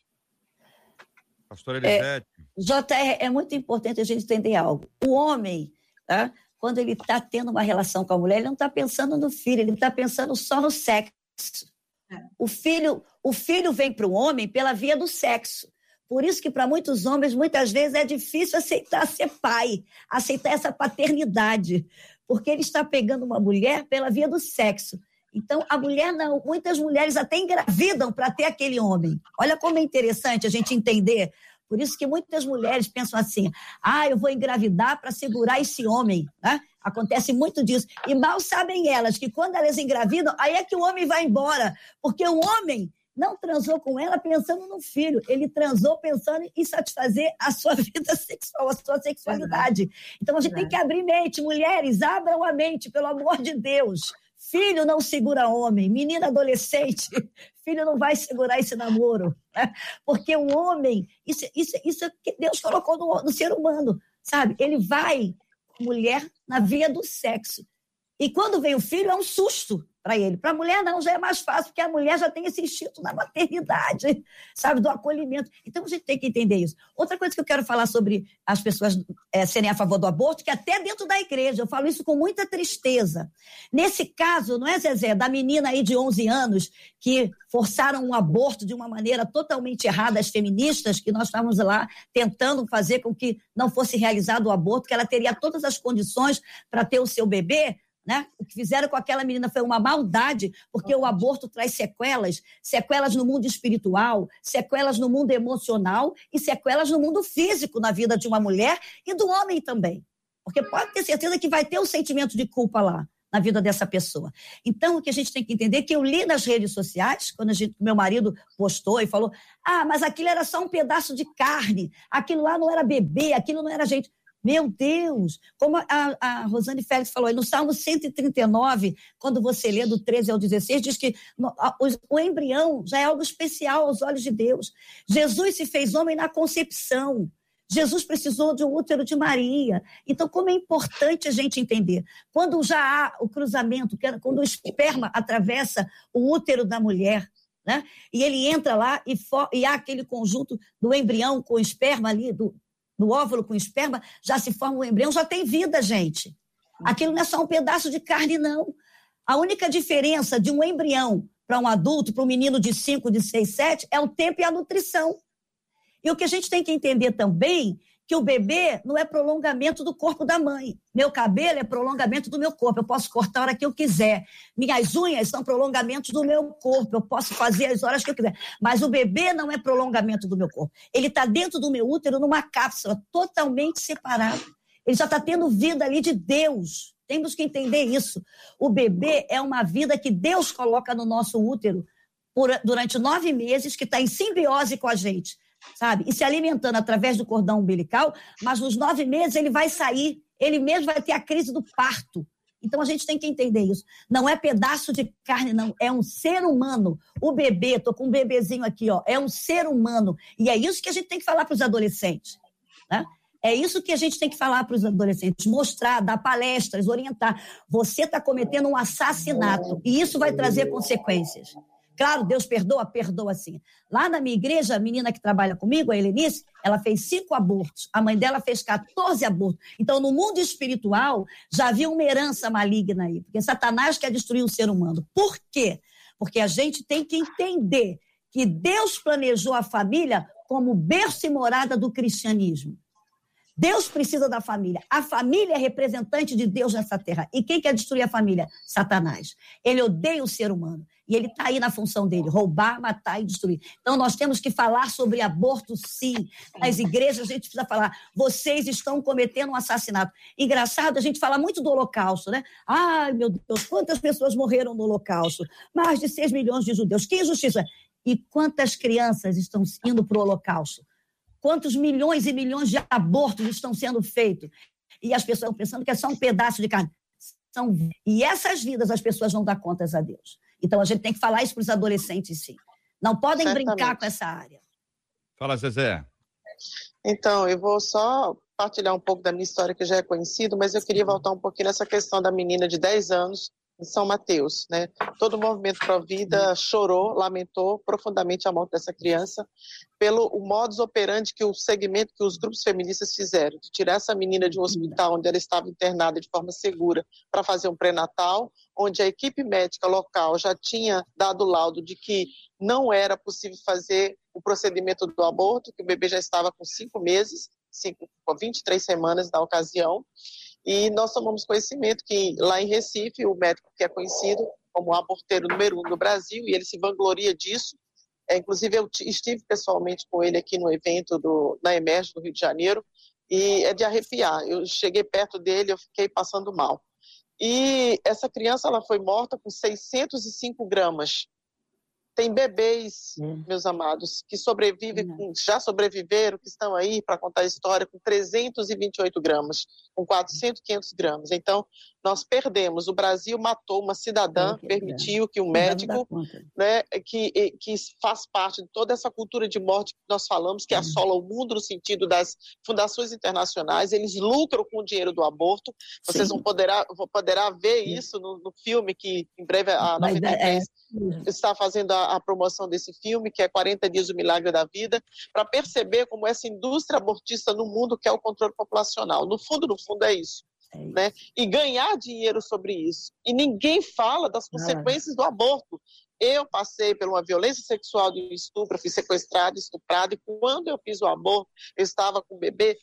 Pastora Elisete. É, JR, é muito importante a gente entender algo. O homem, tá? quando ele está tendo uma relação com a mulher, ele não está pensando no filho, ele está pensando só no sexo. É. O filho, o filho vem para o homem pela via do sexo. Por isso que para muitos homens, muitas vezes, é difícil aceitar ser pai, aceitar essa paternidade, porque ele está pegando uma mulher pela via do sexo. Então, a mulher não. Muitas mulheres até engravidam para ter aquele homem. Olha como é interessante a gente entender. Por isso que muitas mulheres pensam assim: ah, eu vou engravidar para segurar esse homem. Né? Acontece muito disso. E mal sabem elas que quando elas engravidam, aí é que o homem vai embora. Porque o homem não transou com ela pensando no filho, ele transou pensando em satisfazer a sua vida sexual, a sua sexualidade. Então a gente tem que abrir mente, mulheres, abram a mente, pelo amor de Deus. Filho não segura homem, menina adolescente, filho não vai segurar esse namoro. Né? Porque o homem, isso, isso, isso é que Deus colocou no, no ser humano, sabe? Ele vai, mulher, na via do sexo. E quando vem o filho, é um susto para ele. Para a mulher, não, já é mais fácil, porque a mulher já tem esse instinto da maternidade, sabe, do acolhimento. Então, a gente tem que entender isso. Outra coisa que eu quero falar sobre as pessoas é, serem a favor do aborto, que até dentro da igreja, eu falo isso com muita tristeza. Nesse caso, não é, Zezé, da menina aí de 11 anos que forçaram um aborto de uma maneira totalmente errada, as feministas, que nós estávamos lá tentando fazer com que não fosse realizado o aborto, que ela teria todas as condições para ter o seu bebê, né? O que fizeram com aquela menina foi uma maldade, porque o aborto traz sequelas, sequelas no mundo espiritual, sequelas no mundo emocional e sequelas no mundo físico na vida de uma mulher e do homem também. Porque pode ter certeza que vai ter um sentimento de culpa lá na vida dessa pessoa. Então, o que a gente tem que entender é que eu li nas redes sociais, quando gente, meu marido postou e falou: "Ah, mas aquilo era só um pedaço de carne, aquilo lá não era bebê, aquilo não era gente". Meu Deus! Como a, a Rosane Félix falou, no Salmo 139, quando você lê do 13 ao 16, diz que o, embrião já é algo especial aos olhos de Deus. Jesus se fez homem na concepção. Jesus precisou de um útero de Maria. Então, como é importante a gente entender. Quando já há o cruzamento, quando o esperma atravessa o útero da mulher, né? E ele entra lá e, e há aquele conjunto do embrião com o esperma ali, do, do óvulo com esperma, já se forma um embrião, já tem vida, gente. Aquilo não é só um pedaço de carne, não. A única diferença de um embrião para um adulto, para um menino de 5, de 6, 7, é o tempo e a nutrição. E o que a gente tem que entender também que o bebê não é prolongamento do corpo da mãe. Meu cabelo é prolongamento do meu corpo. Eu posso cortar a hora que eu quiser. Minhas unhas são prolongamentos do meu corpo. Eu posso fazer as horas que eu quiser. Mas o bebê não é prolongamento do meu corpo. Ele está dentro do meu útero, numa cápsula, totalmente separado. Ele já está tendo vida ali de Deus. Temos que entender isso. O bebê é uma vida que Deus coloca no nosso útero por, durante nove meses, que está em simbiose com a gente sabe? E se alimentando através do cordão umbilical, mas nos nove meses ele vai sair, ele mesmo vai ter a crise do parto. Então a gente tem que entender isso. Não é pedaço de carne, não. É um ser humano. O bebê, tô com um bebezinho aqui, ó. É um ser humano. E é isso que a gente tem que falar para os adolescentes. Né? É isso que a gente tem que falar para os adolescentes, mostrar, dar palestras, orientar. Você está cometendo um assassinato e isso vai trazer consequências. Claro, Deus perdoa, perdoa sim. Lá na minha igreja, a menina que trabalha comigo, a Helenice, ela fez cinco abortos. A mãe dela fez 14 abortos. Então, no mundo espiritual, já havia uma herança maligna aí. Porque Satanás quer destruir o ser humano. Por quê? Porque a gente tem que entender que Deus planejou a família como berço e morada do cristianismo. Deus precisa da família. A família é representante de Deus nessa terra. E quem quer destruir a família? Satanás. Ele odeia o ser humano. E ele está aí na função dele: roubar, matar e destruir. Então, nós temos que falar sobre aborto, sim. Nas igrejas, a gente precisa falar: vocês estão cometendo um assassinato. Engraçado, a gente fala muito do Holocausto, né? Ai, meu Deus, quantas pessoas morreram no Holocausto? Mais de 6 milhões de judeus. Que injustiça! E quantas crianças estão indo para o Holocausto? Quantos milhões e milhões de abortos estão sendo feitos? E as pessoas estão pensando que é só um pedaço de carne. São... E essas vidas as pessoas vão dar contas a Deus. Então a gente tem que falar isso para os adolescentes, sim. Não podem Certamente. brincar com essa área. Fala, Zezé. Então, eu vou só partilhar um pouco da minha história, que já é conhecido, mas eu queria voltar um pouquinho nessa questão da menina de 10 anos em São Mateus, né? Todo o movimento Pro Vida chorou, lamentou profundamente a morte dessa criança pelo o modus operandi que o segmento que os grupos feministas fizeram, de tirar essa menina de um hospital onde ela estava internada de forma segura para fazer um pré-natal, onde a equipe médica local já tinha dado laudo de que não era possível fazer o procedimento do aborto, que o bebê já estava com cinco meses, cinco, 23 semanas na ocasião, e nós tomamos conhecimento que lá em Recife, o médico que é conhecido como o aborteiro número um do Brasil, e ele se vangloria disso. É, inclusive, eu estive pessoalmente com ele aqui no evento do, na Emerge, no Rio de Janeiro, e é de arrepiar. Eu cheguei perto dele, eu fiquei passando mal. E essa criança ela foi morta com 605 gramas tem bebês, é. meus amados, que sobrevivem, com, já sobreviveram, que estão aí para contar a história com 328 gramas, com 400, 500 gramas. Então, nós perdemos. O Brasil matou uma cidadã, é, permitiu que um médico, né, que, que faz parte de toda essa cultura de morte que nós falamos, que assola o mundo no sentido das fundações internacionais, eles lucram com o dinheiro do aborto. Vocês vão poderá, poderá ver isso no, no, filme que em breve a 93 é, é, está fazendo a, a promoção desse filme, que é 40 Dias do Milagre da Vida, para perceber como essa indústria abortista no mundo quer o controle populacional. No fundo, no fundo, é isso. É né? E ganhar dinheiro sobre isso. E ninguém fala das consequências do aborto. Eu passei por uma violência sexual de estupro, fui sequestrada, estuprada, e quando eu fiz o aborto, eu estava com um bebê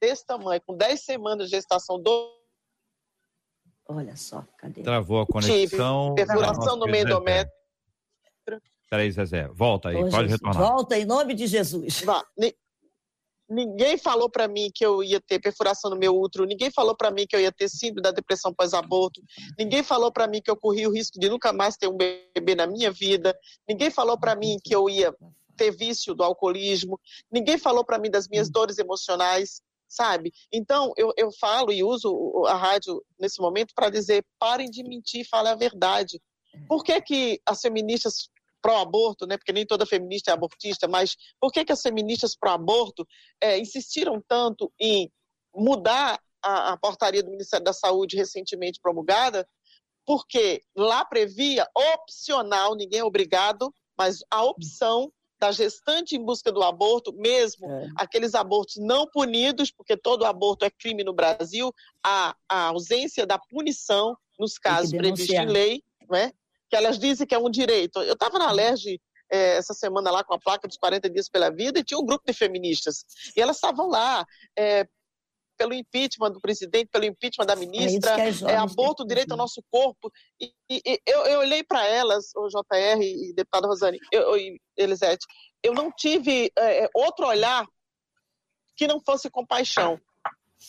desse tamanho, com 10 semanas de gestação do Olha só, cadê? Travou a conexão. Tive perfuração no meio do metro. Peraí, Zezé, volta aí, Ô, pode Jesus, retornar. Volta em nome de Jesus. Vá, Ninguém falou para mim que eu ia ter perfuração no meu útero, ninguém falou para mim que eu ia ter síndrome da depressão pós-aborto, ninguém falou para mim que eu corria o risco de nunca mais ter um bebê na minha vida, ninguém falou para mim que eu ia ter vício do alcoolismo, ninguém falou para mim das minhas dores emocionais, sabe? Então, eu, eu falo e uso a rádio nesse momento para dizer: parem de mentir, falem a verdade. Por que, que as feministas pró-aborto, né, porque nem toda feminista é abortista, mas por que, que as feministas pró-aborto é, insistiram tanto em mudar a, a portaria do Ministério da Saúde recentemente promulgada? Porque lá previa opcional, ninguém é obrigado, mas a opção da gestante em busca do aborto, mesmo é. aqueles abortos não punidos, porque todo aborto é crime no Brasil, a, a ausência da punição nos casos previstos em lei, né? Que elas dizem que é um direito. Eu estava na Alerj é, essa semana lá com a placa dos 40 dias pela vida e tinha um grupo de feministas. E elas estavam lá é, pelo impeachment do presidente, pelo impeachment da ministra, é, é aborto, direito ao nosso corpo. E, e, e eu, eu, olhei para elas, o JR e deputada Rosane, eu, e Elisete, eu não tive é, outro olhar que não fosse compaixão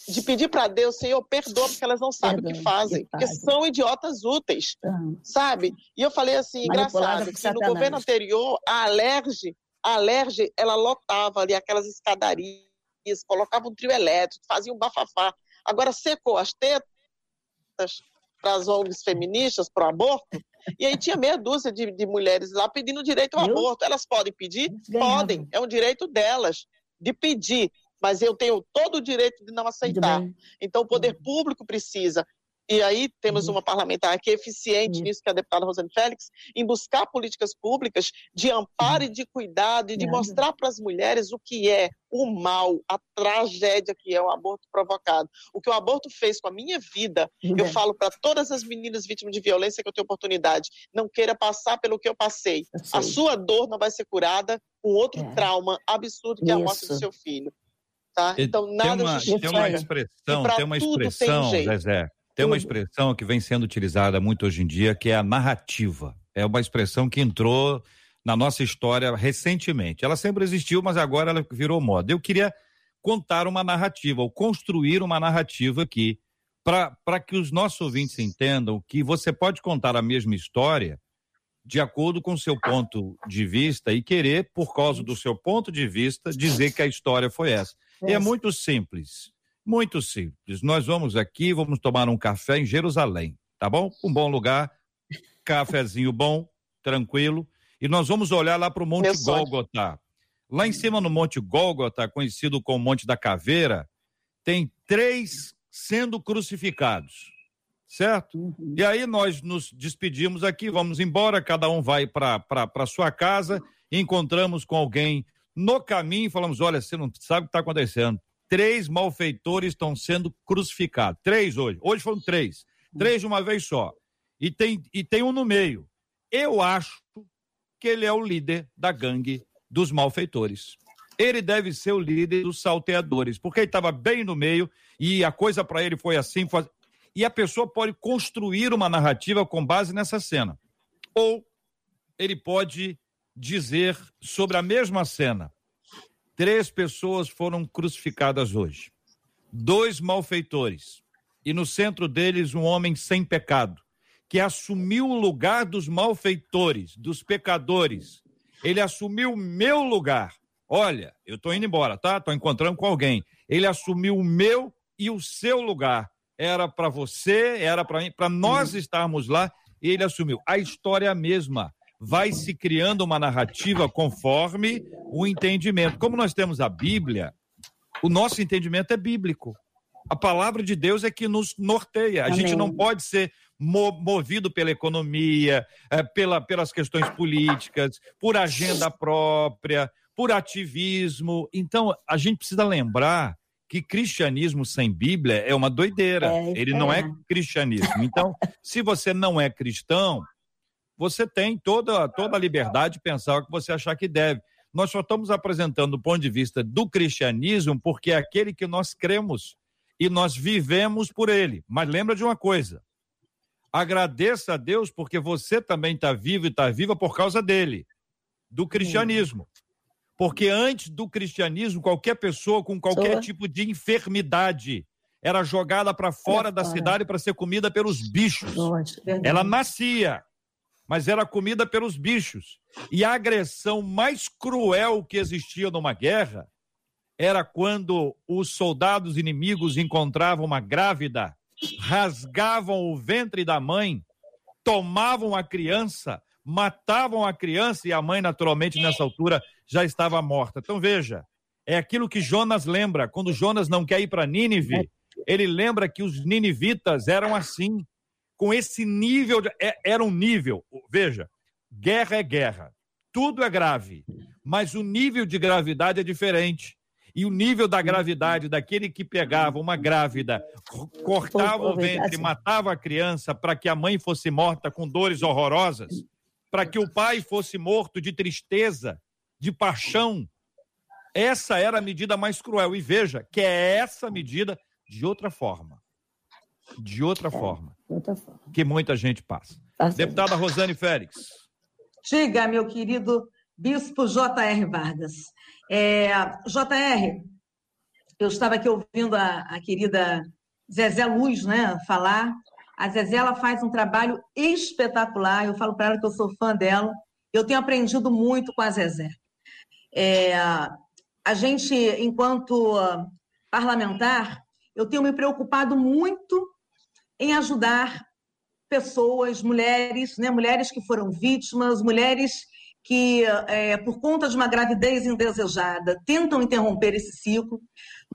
de pedir para Deus, Senhor, perdoa, porque elas não sabem o que fazem, porque são idiotas úteis, sabe? E eu falei assim, engraçado, que no governo anterior, a Alerge, a Alerge, ela lotava ali aquelas escadarias, colocava um trio elétrico, fazia um bafafá. Agora secou as tetas para as ONGs feministas, para o aborto, e aí tinha meia dúzia de, de mulheres lá pedindo direito ao aborto. Elas podem pedir? Podem, é um direito delas de pedir mas eu tenho todo o direito de não aceitar. Então, o poder uhum. público precisa. E aí temos uhum. uma parlamentar que é eficiente uhum. nisso, que é a deputada Rosane Félix, em buscar políticas públicas de amparo e de cuidado e de mostrar para as mulheres o que é o mal, a tragédia que é o aborto provocado. O que o aborto fez com a minha vida, eu falo para todas as meninas vítimas de violência que eu tenho oportunidade, não queira passar pelo que eu passei. A sua dor não vai ser curada com outro é. trauma absurdo que é a morte do seu filho. Tá? Então, nada tem uma, justifica. Tem uma expressão, tem uma expressão, tem Zezé, tem uma expressão que vem sendo utilizada muito hoje em dia, que é a narrativa. É uma expressão que entrou na nossa história recentemente. Ela sempre existiu, mas agora ela virou moda. Eu queria contar uma narrativa, ou construir uma narrativa aqui, para que os nossos ouvintes entendam que você pode contar a mesma história de acordo com o seu ponto de vista e querer, por causa do seu ponto de vista, dizer que a história foi essa. É, é muito simples, muito simples. Nós vamos aqui, vamos tomar um café em Jerusalém, tá bom? Um bom lugar, cafezinho bom, tranquilo, e nós vamos olhar lá para o Monte Gólgota. Lá em cima no Monte Gólgota, conhecido como Monte da Caveira, tem três sendo crucificados, certo? Uhum. E aí nós nos despedimos aqui, vamos embora, cada um vai para sua casa, encontramos com alguém no caminho falamos: olha, você não sabe o que está acontecendo. Três malfeitores estão sendo crucificados. Três hoje. Hoje foram três. Três de uma vez só. E tem, e tem um no meio. Eu acho que ele é o líder da gangue dos malfeitores. Ele deve ser o líder dos salteadores, porque ele estava bem no meio e a coisa para ele foi assim. Foi... E a pessoa pode construir uma narrativa com base nessa cena. Ou ele pode dizer sobre a mesma cena: três pessoas foram crucificadas hoje, dois malfeitores, e no centro deles um homem sem pecado, que assumiu o lugar dos malfeitores, dos pecadores. Ele assumiu o meu lugar. Olha, eu estou indo embora, tá? Estou encontrando com alguém. Ele assumiu o meu e o seu lugar. Era para você, era para mim, para nós estarmos lá, e ele assumiu. A história é a mesma vai se criando uma narrativa conforme o entendimento. Como nós temos a Bíblia, o nosso entendimento é bíblico. A palavra de Deus é que nos norteia. A Amém. gente não pode ser movido pela economia, é, pela, pelas questões políticas, por agenda própria, por ativismo. Então, a gente precisa lembrar que cristianismo sem Bíblia é uma doideira. É, Ele é. não é cristianismo. Então, se você não é cristão, você tem toda, toda a liberdade de pensar o que você achar que deve. Nós só estamos apresentando do ponto de vista do cristianismo porque é aquele que nós cremos e nós vivemos por ele. Mas lembra de uma coisa: agradeça a Deus porque você também está vivo e está viva por causa dele, do cristianismo. Porque antes do cristianismo, qualquer pessoa com qualquer tipo de enfermidade era jogada para fora da cidade para ser comida pelos bichos. Ela nascia mas era comida pelos bichos. E a agressão mais cruel que existia numa guerra era quando os soldados inimigos encontravam uma grávida, rasgavam o ventre da mãe, tomavam a criança, matavam a criança e a mãe, naturalmente, nessa altura, já estava morta. Então veja, é aquilo que Jonas lembra. Quando Jonas não quer ir para Nínive, ele lembra que os ninivitas eram assim com esse nível, de, é, era um nível, veja, guerra é guerra, tudo é grave, mas o nível de gravidade é diferente. E o nível da gravidade daquele que pegava uma grávida, cortava o ventre, matava a criança para que a mãe fosse morta com dores horrorosas, para que o pai fosse morto de tristeza, de paixão. Essa era a medida mais cruel. E veja que é essa medida de outra forma de outra é, forma. Outra forma. Que muita gente passa. Tá Deputada Rosane Félix. Diga, meu querido Bispo J.R. Vargas. É, J.R., eu estava aqui ouvindo a, a querida Zezé Luz né, falar. A Zezé ela faz um trabalho espetacular. Eu falo para ela que eu sou fã dela. Eu tenho aprendido muito com a Zezé. É, a gente, enquanto parlamentar, eu tenho me preocupado muito em ajudar pessoas, mulheres, né, mulheres que foram vítimas, mulheres que, é, por conta de uma gravidez indesejada, tentam interromper esse ciclo.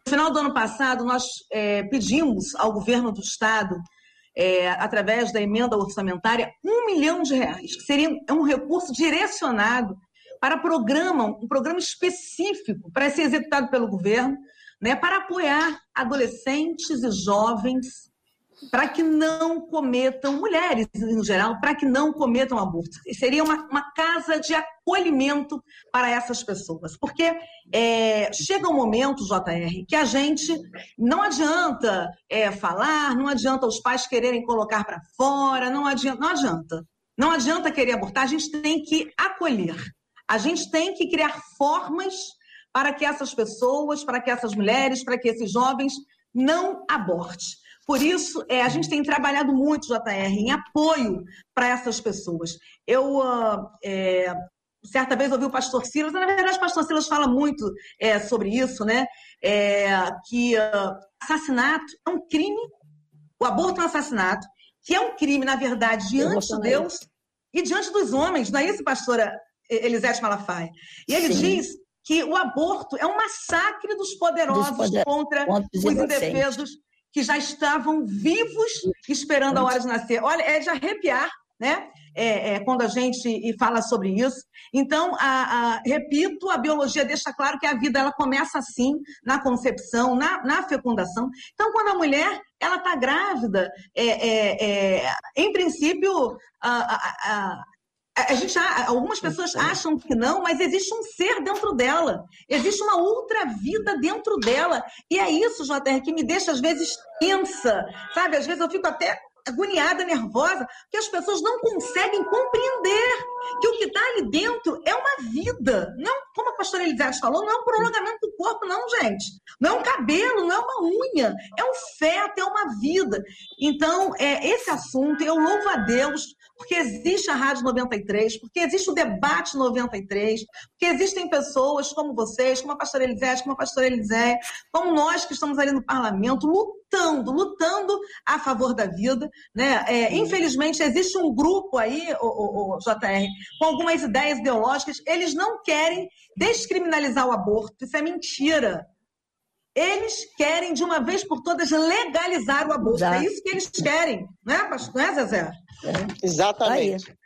No final do ano passado, nós é, pedimos ao governo do Estado, é, através da emenda orçamentária, um milhão de reais, que seria um recurso direcionado para programa, um programa específico para ser executado pelo governo, né, para apoiar adolescentes e jovens para que não cometam, mulheres em geral, para que não cometam aborto. Seria uma, uma casa de acolhimento para essas pessoas. Porque é, chega um momento, JR, que a gente não adianta é, falar, não adianta os pais quererem colocar para fora, não adianta, não adianta. Não adianta querer abortar, a gente tem que acolher. A gente tem que criar formas para que essas pessoas, para que essas mulheres, para que esses jovens não abortem. Por isso, é, a gente tem trabalhado muito, JR, em apoio para essas pessoas. Eu, uh, é, certa vez, ouvi o pastor Silas, na verdade, o pastor Silas fala muito é, sobre isso, né? É, que uh, assassinato é um crime, o aborto é um assassinato, que é um crime, na verdade, diante de Deus e diante dos homens, não é isso, pastora Elisete Malafaia? E ele Sim. diz que o aborto é um massacre dos poderosos, dos poder... contra, contra os indefesos que já estavam vivos esperando a hora de nascer. Olha, é de arrepiar, né? É, é, quando a gente fala sobre isso. Então, a, a, repito, a biologia deixa claro que a vida ela começa assim, na concepção, na, na fecundação. Então, quando a mulher ela está grávida, é, é, é, em princípio, a, a gente, algumas pessoas acham que não, mas existe um ser dentro dela, existe uma outra vida dentro dela. E é isso, JR, que me deixa às vezes tensa, sabe? Às vezes eu fico até agoniada, nervosa, porque as pessoas não conseguem compreender que o que está ali dentro é uma vida. Não, como a pastora Elisete falou, não é um prolongamento do corpo, não, gente. Não é um cabelo, não é uma unha. É um feto, é uma vida. Então, é, esse assunto, eu louvo a Deus porque existe a Rádio 93, porque existe o Debate 93, porque existem pessoas como vocês, como a pastora Elisete, como a pastora Elisé, como nós que estamos ali no parlamento, lutando, lutando a favor da vida. Né? É, infelizmente, existe um grupo aí, o, o, o JR, com algumas ideias ideológicas, eles não querem descriminalizar o aborto, isso é mentira. Eles querem, de uma vez por todas, legalizar o aborto. É isso que eles querem, não é, não é Zezé? É. Exatamente.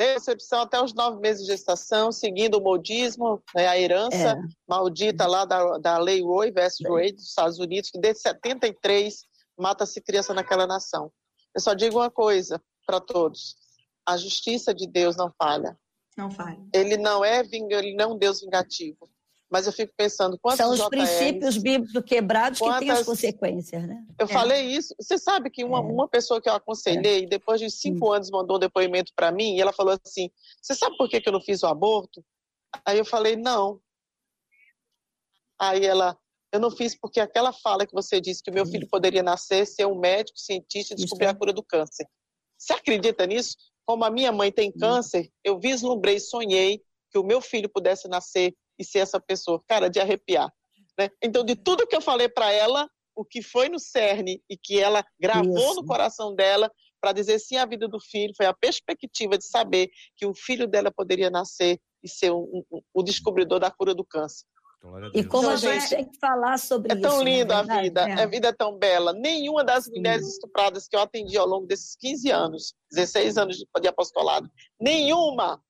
Recepção até os nove meses de gestação, seguindo o modismo, né, a herança é. maldita lá da, da lei Roe versus é. Wade dos Estados Unidos, que desde 73 mata-se criança naquela nação. Eu só digo uma coisa para todos: a justiça de Deus não falha. Não falha. Ele não é ele não é um Deus vingativo. Mas eu fico pensando quantos São os JRs, princípios bíblicos quebrados quantas... que têm as consequências, né? Eu é. falei isso. Você sabe que uma, é. uma pessoa que eu aconselhei, é. depois de cinco hum. anos, mandou um depoimento para mim e ela falou assim: Você sabe por que, que eu não fiz o aborto? Aí eu falei: Não. Aí ela: Eu não fiz porque aquela fala que você disse que o meu filho poderia nascer, ser um médico, cientista e descobrir a cura do câncer. Você acredita nisso? Como a minha mãe tem hum. câncer, eu vislumbrei, sonhei que o meu filho pudesse nascer e ser essa pessoa. Cara, de arrepiar. Né? Então, de tudo que eu falei para ela, o que foi no cerne e que ela gravou Isso. no coração dela para dizer sim à vida do filho foi a perspectiva de saber que o filho dela poderia nascer e ser um, um, o descobridor da cura do câncer. E como a gente tem que falar sobre isso. É tão linda é a vida, é. a vida é tão bela. Nenhuma das mulheres estupradas que eu atendi ao longo desses 15 anos, 16 anos de apostolado, nenhuma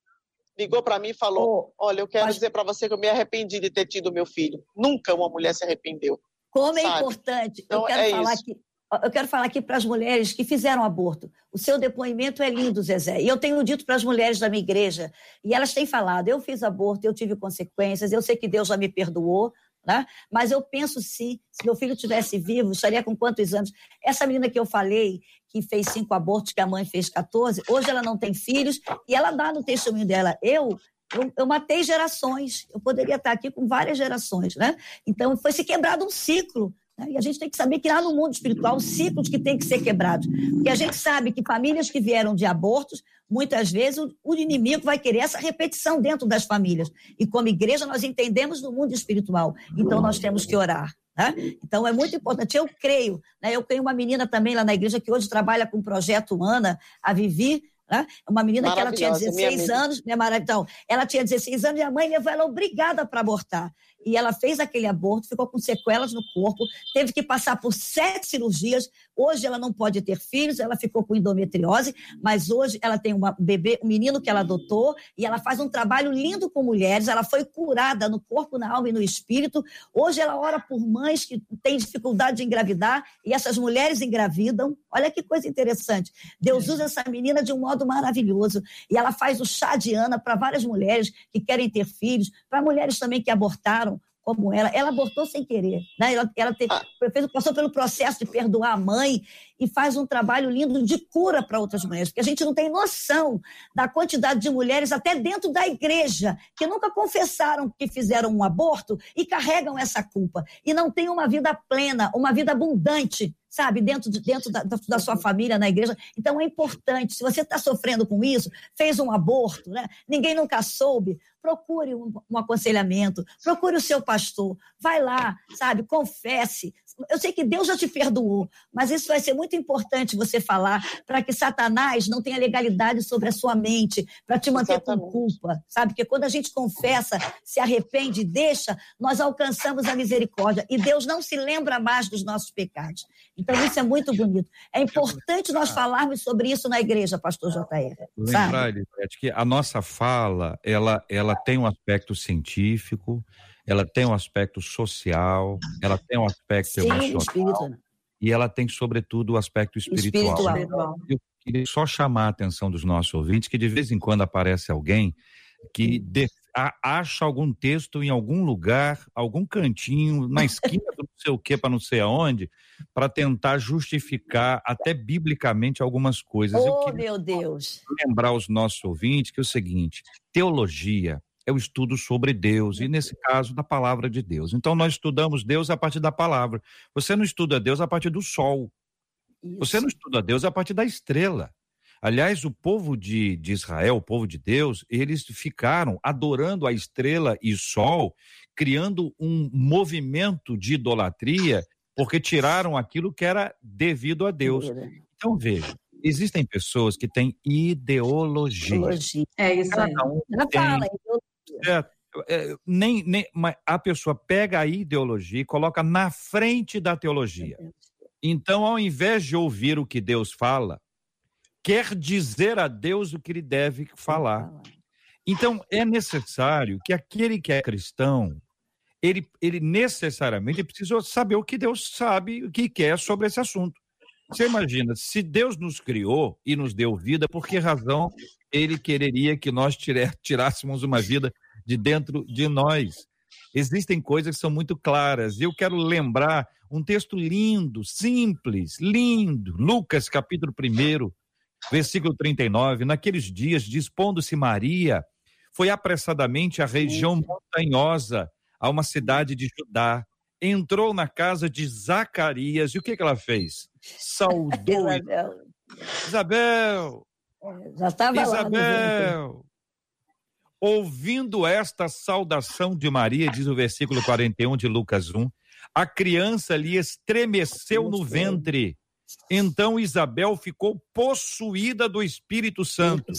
ligou para mim e falou: oh, Olha, eu quero mas... dizer para você que eu me arrependi de ter tido meu filho. Nunca uma mulher se arrependeu. Como é sabe? é importante. Então, eu quero é falar isso. aqui. Eu quero falar aqui para as mulheres que fizeram aborto. O seu depoimento é lindo, Zezé. E eu tenho dito para as mulheres da minha igreja, e elas têm falado: eu fiz aborto, eu tive consequências, eu sei que Deus já me perdoou, né? Mas eu penso sim, se meu filho tivesse vivo, estaria com quantos anos? Essa menina que eu falei, que fez cinco abortos, que a mãe fez 14, hoje ela não tem filhos, e ela dá no testemunho dela, eu eu, eu, matei gerações, eu poderia estar aqui com várias gerações, né? Então foi se quebrado um ciclo. Né? E a gente tem que saber que lá no mundo espiritual, ciclos que têm que ser quebrados. Porque a gente sabe que famílias que vieram de abortos muitas vezes o, o, inimigo vai querer essa repetição dentro das famílias. E como igreja, nós entendemos no mundo espiritual. Então, nós temos que orar. Né? Então, é muito importante. Eu creio, né? eu tenho uma menina também lá na igreja que hoje trabalha com o projeto Ana, a Vivi, né? Uma menina que ela tinha 16 minha anos, minha maravilha. Então, ela tinha 16 anos e a mãe levou ela obrigada para abortar. E ela fez aquele aborto, ficou com sequelas no corpo, teve que passar por sete cirurgias. Hoje ela não pode ter filhos, ela ficou com endometriose, mas hoje ela tem uma bebê, um menino que ela adotou e ela faz um trabalho lindo com mulheres. Ela foi curada no corpo, na alma e no espírito. Hoje ela ora por mães que têm dificuldade de engravidar e essas mulheres engravidam. Olha que coisa interessante. Deus usa essa menina de um modo maravilhoso e ela faz o chá de Ana para várias mulheres que querem ter filhos, para mulheres também que abortaram como ela. Ela abortou sem querer. Né? Ela, ela teve, ah. passou pelo processo de perdoar a mãe e faz um trabalho lindo de cura para outras mulheres, porque a gente não tem noção da quantidade de mulheres, até dentro da igreja, que nunca confessaram que fizeram um aborto e carregam essa culpa. E não têm uma vida plena, uma vida abundante sabe, dentro, de, dentro da, da, sua família, na igreja. Então é importante, se você está sofrendo com isso, fez um aborto, né? ninguém nunca soube, procure um, um, aconselhamento, procure o seu pastor, vai lá, sabe, confesse. Eu sei que Deus já te perdoou, mas isso vai ser muito importante você falar para que Satanás não tenha legalidade sobre a sua mente, para te manter Exatamente. com culpa, sabe? Porque quando a gente confessa, se arrepende e deixa, nós alcançamos a misericórdia e Deus não se lembra mais dos nossos pecados. Então isso é muito bonito. É importante nós falarmos sobre isso na igreja, pastor JR. Lembrar, Elizabeth, que a nossa fala, ela, ela tem um aspecto científico, ela tem um aspecto social, ela tem um aspecto Sim, emocional. Espírito. Né? E ela tem, sobretudo, o aspecto espiritual. espiritual. Eu queria só chamar a atenção dos nossos ouvintes que de vez em quando aparece alguém que de, a, acha algum texto em algum lugar, algum cantinho, na esquina do não sei o que, para não sei aonde, para tentar justificar até biblicamente algumas coisas. Oh, meu Deus! Lembrar os nossos ouvintes que é o seguinte: teologia é o estudo sobre Deus, e nesse caso, da palavra de Deus. Então, nós estudamos Deus a partir da palavra. Você não estuda Deus a partir do sol. Isso. Você não estuda Deus a partir da estrela. Aliás, o povo de, de Israel, o povo de Deus, eles ficaram adorando a estrela e sol, criando um movimento de idolatria, porque tiraram aquilo que era devido a Deus. Então, veja, existem pessoas que têm ideologia. ideologia. É isso aí. Um tem, fala, é, é, nem, nem, a pessoa pega a ideologia e coloca na frente da teologia. Então, ao invés de ouvir o que Deus fala, quer dizer a Deus o que ele deve falar. Então, é necessário que aquele que é cristão, ele, ele necessariamente precisa saber o que Deus sabe, o que quer sobre esse assunto. Você imagina, se Deus nos criou e nos deu vida, por que razão ele quereria que nós tirássemos uma vida de dentro de nós. Existem coisas que são muito claras. Eu quero lembrar um texto lindo, simples, lindo. Lucas, capítulo 1, versículo 39. Naqueles dias, dispondo-se Maria, foi apressadamente à região montanhosa, a uma cidade de Judá. Entrou na casa de Zacarias e o que, que ela fez? Saudou. Isabel. Isabel. Já estava lá. Isabel. Ouvindo esta saudação de Maria, diz o versículo 41 de Lucas 1, a criança lhe estremeceu no ventre. Então Isabel ficou possuída do Espírito Santo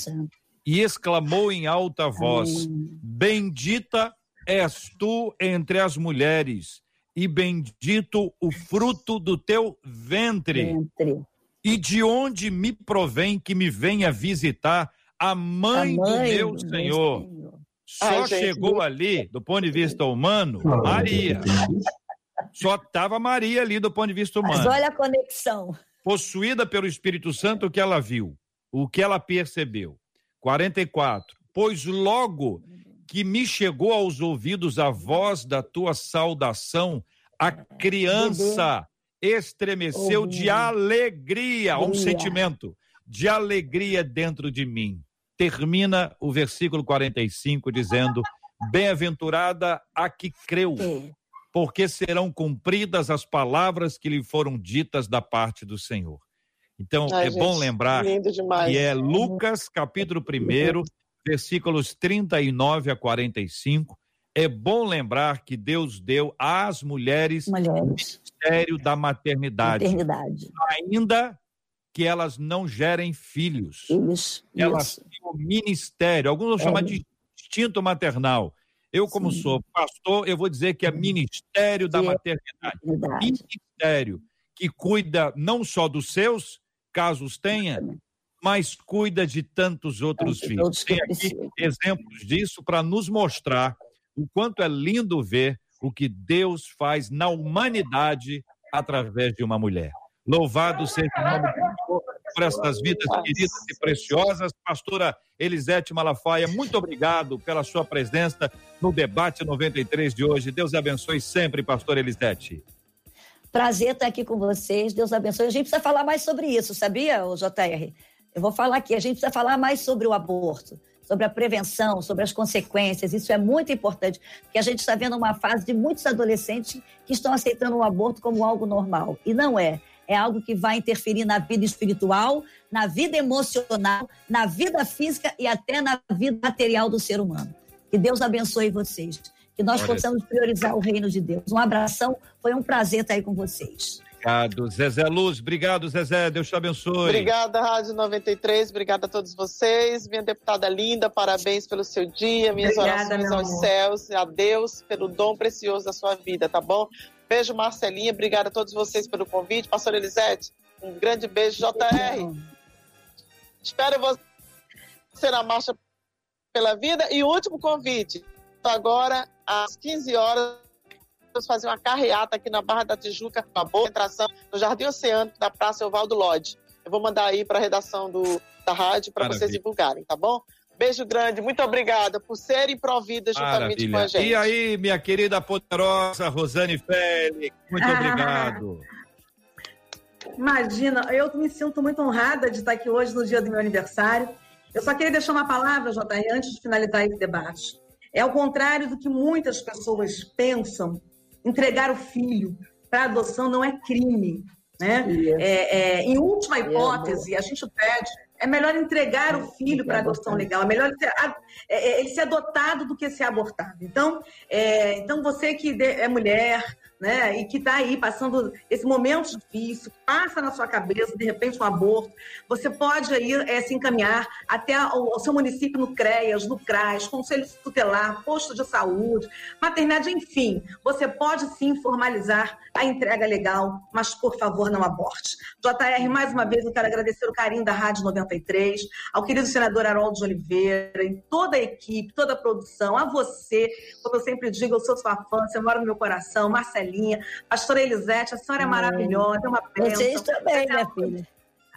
e exclamou em alta voz: Bendita és tu entre as mulheres, e bendito o fruto do teu ventre. ventre. E de onde me provém que me venha visitar a mãe, a mãe do meu do Senhor. Senhor. Só Ai, chegou gente. ali, do ponto de vista humano, Maria. Só estava Maria ali do ponto de vista humano. Mas olha a conexão. Possuída pelo Espírito Santo, o que ela viu, o que ela percebeu. 44. Pois logo que me chegou aos ouvidos a voz da tua saudação, a criança estremeceu de alegria, um sentimento de alegria dentro de mim termina o versículo 45 dizendo: Bem-aventurada a que creu, porque serão cumpridas as palavras que lhe foram ditas da parte do Senhor. Então, Ai, é gente, bom lembrar que é Lucas, capítulo 1, versículos 39 a 45. É bom lembrar que Deus deu às mulheres, mulheres. Ministério da maternidade. maternidade. Ainda que elas não gerem filhos. Isso, elas têm o ministério, alguns vão é. chamar de instinto maternal. Eu, como Sim. sou pastor, eu vou dizer que é Ministério da Maternidade. Ministério que cuida não só dos seus, casos tenha, mas cuida de tantos outros filhos. Tem aqui exemplos disso para nos mostrar o quanto é lindo ver o que Deus faz na humanidade através de uma mulher. Louvado seja o nome do Senhor por essas vidas queridas e preciosas. Pastora Elisete Malafaia, muito obrigado pela sua presença no debate 93 de hoje. Deus abençoe sempre, pastora Elisete. Prazer estar aqui com vocês. Deus abençoe. A gente precisa falar mais sobre isso, sabia, JR? Eu vou falar aqui, a gente precisa falar mais sobre o aborto, sobre a prevenção, sobre as consequências. Isso é muito importante, porque a gente está vendo uma fase de muitos adolescentes que estão aceitando o aborto como algo normal. E não é. É algo que vai interferir na vida espiritual, na vida emocional, na vida física e até na vida material do ser humano. Que Deus abençoe vocês. Que nós Olha. possamos priorizar o reino de Deus. Um abração, foi um prazer estar aí com vocês. Obrigado, Zezé Luz. Obrigado, Zezé. Deus te abençoe. Obrigada, Rádio 93. Obrigada a todos vocês. Minha deputada linda, parabéns pelo seu dia. Minhas Obrigada, orações aos céus e a Deus pelo dom precioso da sua vida, tá bom? Beijo, Marcelinha. Obrigada a todos vocês pelo convite. Pastor Elisete, um grande beijo, JR. Espero você na Marcha pela Vida. E o último convite, agora às 15 horas vamos fazer uma carreata aqui na Barra da Tijuca, uma boa entração no Jardim Oceânico da Praça Evaldo Lodge. Eu vou mandar aí para a redação do, da rádio para vocês divulgarem, tá bom? Beijo grande, muito obrigada por serem providas juntamente Maravilha. com a gente. E aí, minha querida poderosa Rosane Félix, muito obrigado. Imagina, eu me sinto muito honrada de estar aqui hoje no dia do meu aniversário. Eu só queria deixar uma palavra, JR, antes de finalizar esse debate. É ao contrário do que muitas pessoas pensam, entregar o filho para adoção não é crime. Né? É, é, em última hipótese, a gente pede, é melhor entregar o filho para adoção legal, é melhor ele ser, é, é, ele ser adotado do que ser abortado. Então, é, então você que é mulher, né, e que está aí passando esse momento difícil, passa na sua cabeça, de repente, um aborto, você pode aí é, se encaminhar até o, seu município no CREAS, no CRAS, Conselho Tutelar, posto de saúde, maternidade, enfim, você pode sim formalizar a entrega legal, mas por favor não aborte. JR, mais uma vez eu quero agradecer o carinho da Rádio 93, ao querido senador Haroldo de Oliveira, e toda a equipe, toda a produção, a você, como eu sempre digo, eu sou sua fã, você mora no meu coração, Marcelo Pastora Elisete, a senhora é maravilhosa, é uma bênção. Vocês também, minha filha.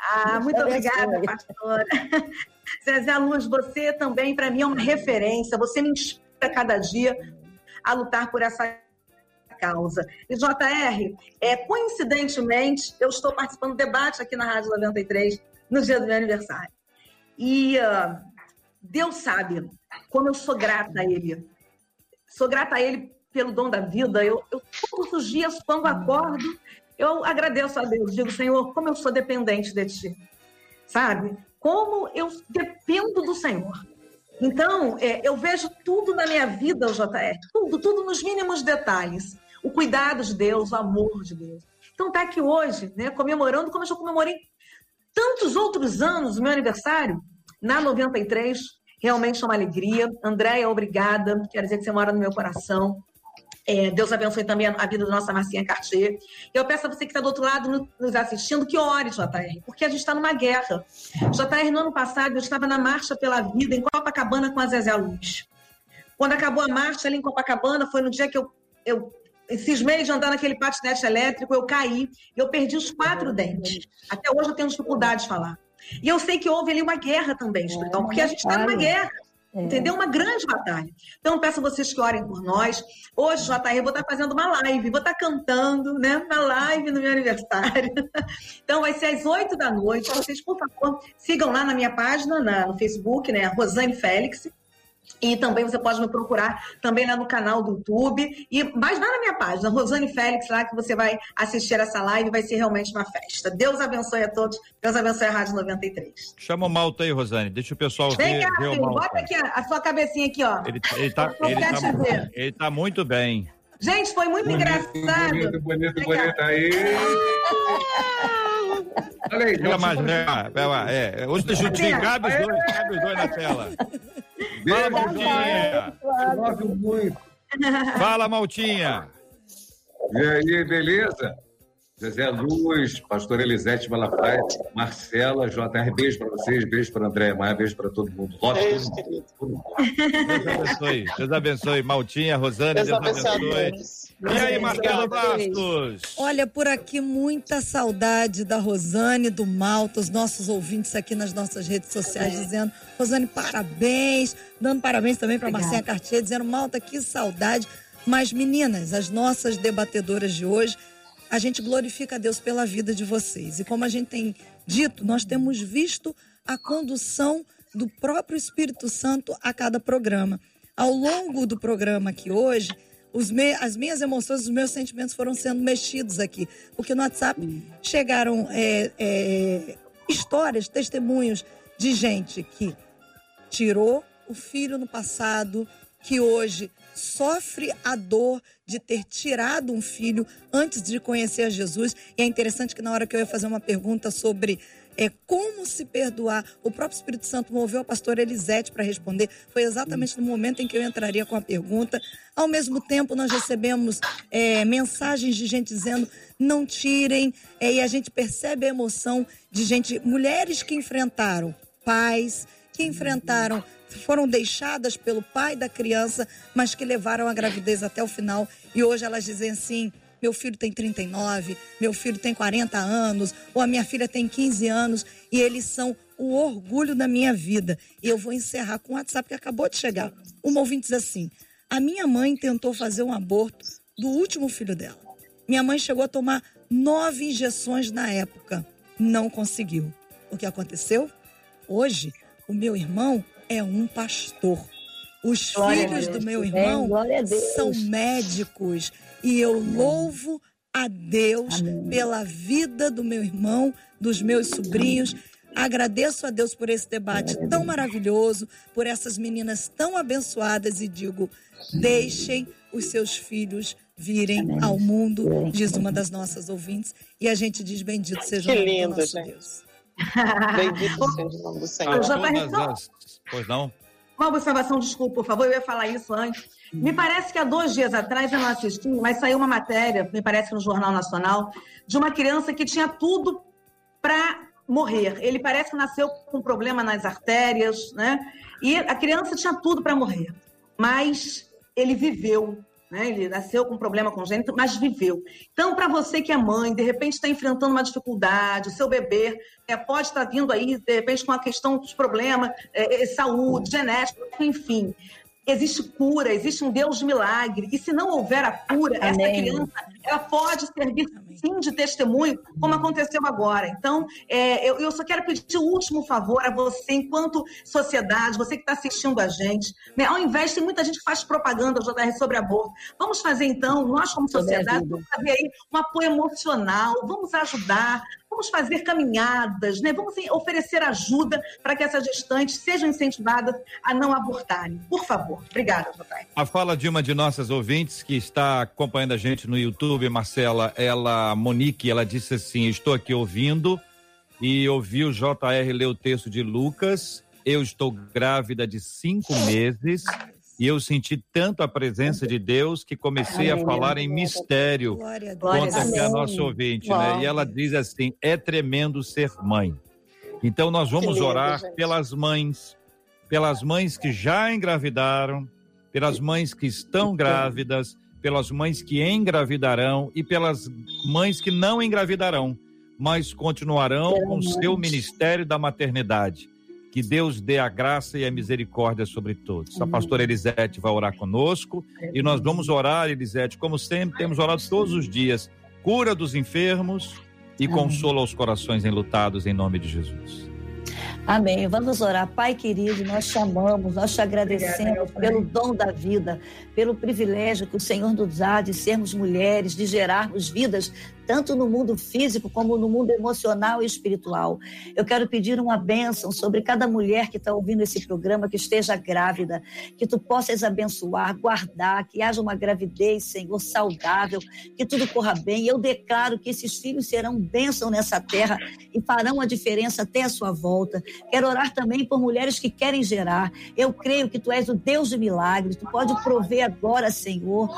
Ah, muito obrigada, pastora. Zezé Luz, você também, para mim, é uma referência. Você me inspira cada dia a lutar por essa causa. E, JR, é, coincidentemente, eu estou participando do debate aqui na Rádio 93 no dia do meu aniversário. E uh, Deus sabe como eu sou grata a Ele. Sou grata a Ele pelo dom da vida. Eu, eu todos os dias, quando acordo, eu agradeço a Deus. Digo, Senhor, como eu sou dependente de Ti. Sabe? Como eu dependo do Senhor. Então, é, eu vejo tudo na minha vida, JR, tudo, tudo nos mínimos detalhes. O cuidado de Deus, o amor de Deus. Então, tá aqui hoje, né, comemorando como eu já comemorei tantos outros anos, o meu aniversário, na 93, realmente é uma alegria. Andréia, obrigada, quero dizer que você mora no meu coração. É, Deus abençoe também a vida da nossa Marcinha Cartier. Eu peço a você que está do outro lado nos assistindo que ore, JR, porque a gente está numa guerra. JR, no ano passado, eu estava na Marcha pela Vida em Copacabana com a Zezé Luz. Quando acabou a marcha ali em Copacabana, foi no dia que eu, eu cismei de andar naquele patinete elétrico, eu caí e eu perdi os quatro dentes. Até hoje eu tenho dificuldade de falar. E eu sei que houve ali uma guerra também, espiritual, porque a gente está numa guerra. É. Entendeu? Uma grande batalha. Então, peço a vocês que orem por nós. Hoje, JR, eu vou estar fazendo uma live, vou estar cantando, né? Uma live no meu aniversário. Então, vai ser às 8 da noite. Vocês, por favor, sigam lá na minha página, na, no Facebook, né? Rosane Félix. E também você pode me procurar também lá no canal do YouTube. E mais lá na minha página, Rosane Félix, lá que você vai assistir essa live, vai ser realmente uma festa. Deus abençoe a todos. Deus abençoe a Rádio 93. Chama o Malta aí, Rosane. Deixa o pessoal Vem ver. Cá, ver filho, bota aqui a, a, sua cabecinha aqui, ó. Ele, ele, tá, ele, tá, ele tá muito bem. Gente, foi muito bonito, engraçado. Bonito, bonito, bonito. Aí. Olha aí, mais, né? É, hoje tá juntinho, cabe os dois, cabe os dois na tela. Fala, Maltinha. Gosto muito. Fala, Maltinha. E aí, beleza? Zezé Luz, Pastor Elisete Malafaia, Marcela, JR, beijo para vocês, beijo para André Maia, beijo para todo mundo. Beijo, querido. Deus abençoe. Deus abençoe. Maltinha, Rosane, Deus, Deus abençoe. E aí, Marcela Bastos? Olha, por aqui muita saudade da Rosane, do Malta, os nossos ouvintes aqui nas nossas redes sociais dizendo, Rosane, parabéns, dando parabéns também para Marcinha Cartier, dizendo, Malta, que saudade. Mas, meninas, as nossas debatedoras de hoje a gente glorifica a Deus pela vida de vocês. E como a gente tem dito, nós temos visto a condução do próprio Espírito Santo a cada programa. Ao longo do programa aqui hoje, me, as minhas emoções, os meus sentimentos foram sendo mexidos aqui. Porque no WhatsApp chegaram é, é, histórias, testemunhos de gente que tirou o filho no passado, que hoje sofre a dor de ter tirado um filho antes de conhecer a Jesus. E é interessante que na hora que eu ia fazer uma pergunta sobre é, como se perdoar, o próprio Espírito Santo moveu a pastora Elisete para responder. Foi exatamente no momento em que eu entraria com a pergunta. Ao mesmo tempo, nós recebemos é, mensagens de gente dizendo não tirem, é, e a gente percebe a emoção de gente, mulheres que enfrentaram pais, que enfrentaram foram deixadas pelo pai da criança, mas que levaram a gravidez até o final. E hoje elas dizem assim: meu filho tem 39, meu filho tem 40 anos, ou a minha filha tem 15 anos, e eles são o orgulho da minha vida. E eu vou encerrar com o WhatsApp que acabou de chegar. Uma ouvinte diz assim: a minha mãe tentou fazer um aborto do último filho dela. Minha mãe chegou a tomar nove injeções na época. Não conseguiu. O que aconteceu? Hoje, o meu irmão é um pastor. Os glória filhos do meu irmão são médicos e eu Amém. louvo a Deus Amém. pela vida do meu irmão, dos meus sobrinhos. Agradeço a Deus por esse debate tão maravilhoso, por essas meninas tão abençoadas e digo: deixem os seus filhos virem Amém. ao mundo, diz uma das nossas ouvintes, e a gente diz: bendito seja o nome do nosso gente. Deus. Bendito seja o nome do Senhor. Pois não? Uma observação, desculpa, por favor, eu ia falar isso antes. Me parece que há dois dias atrás eu não assisti, mas saiu uma matéria, me parece que no Jornal Nacional, de uma criança que tinha tudo para morrer. Ele parece que nasceu com um problema nas artérias, né? E a criança tinha tudo para morrer, mas ele viveu né? Ele nasceu com um problema congênito, mas viveu. Então, para você que é mãe, de repente está enfrentando uma dificuldade, o seu bebê é, pode estar tá vindo aí, de repente, com a questão dos problemas, é, é, saúde, genética, enfim existe cura, existe um Deus de milagre. E se não houver a cura, Amém. essa criança ela pode servir sim de testemunho, como aconteceu agora. Então, é, eu, eu, só quero pedir o último favor a você, enquanto sociedade, você que está assistindo a gente, né? ao invés, tem muita gente que faz propaganda JR sobre aborto. Vamos fazer então, nós como sociedade, vamos fazer aí um apoio emocional, vamos ajudar, Vamos fazer caminhadas, né? Vamos oferecer ajuda para que essas gestantes sejam incentivadas a não abortarem. Por favor. Obrigada, Jotai. A fala de uma de nossas ouvintes que está acompanhando a gente no YouTube, Marcela, ela, Monique, ela disse assim: Estou aqui ouvindo e ouvi o JR ler o texto de Lucas. Eu estou grávida de cinco meses e eu senti tanto a presença de Deus que comecei Amém. a falar em mistério. Conta aqui a nossa ouvinte, né? E ela diz assim: é tremendo ser mãe. Então nós vamos lindo, orar gente. pelas mães, pelas mães que já engravidaram, pelas mães que estão grávidas, pelas mães que engravidarão e pelas mães que não engravidarão, mas continuarão com o seu ministério da maternidade. Que Deus dê a graça e a misericórdia sobre todos. A pastora Elisete vai orar conosco e nós vamos orar, Elisete, como sempre temos orado todos os dias. Cura dos enfermos e consola os corações enlutados em nome de Jesus. Amém. Vamos orar. Pai querido, nós te amamos, nós te agradecemos pelo dom da vida, pelo privilégio que o Senhor nos dá de sermos mulheres, de gerarmos vidas tanto no mundo físico como no mundo emocional e espiritual. Eu quero pedir uma bênção sobre cada mulher que está ouvindo esse programa, que esteja grávida, que tu possas abençoar, guardar, que haja uma gravidez, Senhor, saudável, que tudo corra bem. Eu declaro que esses filhos serão bênção nessa terra e farão a diferença até a sua volta. Quero orar também por mulheres que querem gerar. Eu creio que tu és o Deus de milagres, tu pode prover agora, Senhor,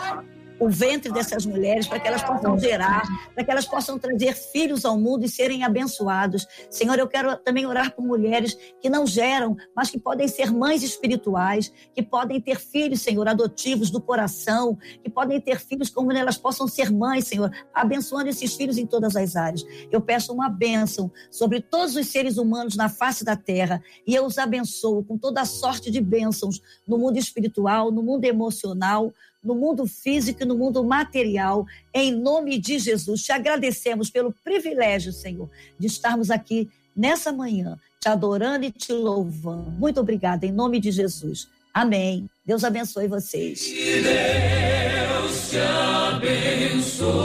o ventre dessas mulheres, para que elas possam gerar, para que elas possam trazer filhos ao mundo e serem abençoados. Senhor, eu quero também orar por mulheres que não geram, mas que podem ser mães espirituais, que podem ter filhos, Senhor, adotivos do coração, que podem ter filhos como elas possam ser mães, Senhor, abençoando esses filhos em todas as áreas. Eu peço uma bênção sobre todos os seres humanos na face da terra e eu os abençoo com toda a sorte de bênçãos no mundo espiritual, no mundo emocional, no mundo físico e no mundo material, em nome de Jesus. Te agradecemos pelo privilégio, Senhor, de estarmos aqui nessa manhã, te adorando e te louvando. Muito obrigada, em nome de Jesus. Amém. Deus abençoe vocês. Que Deus te abençoe.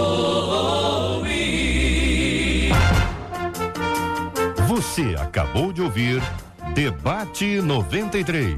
Você acabou de ouvir Debate 93.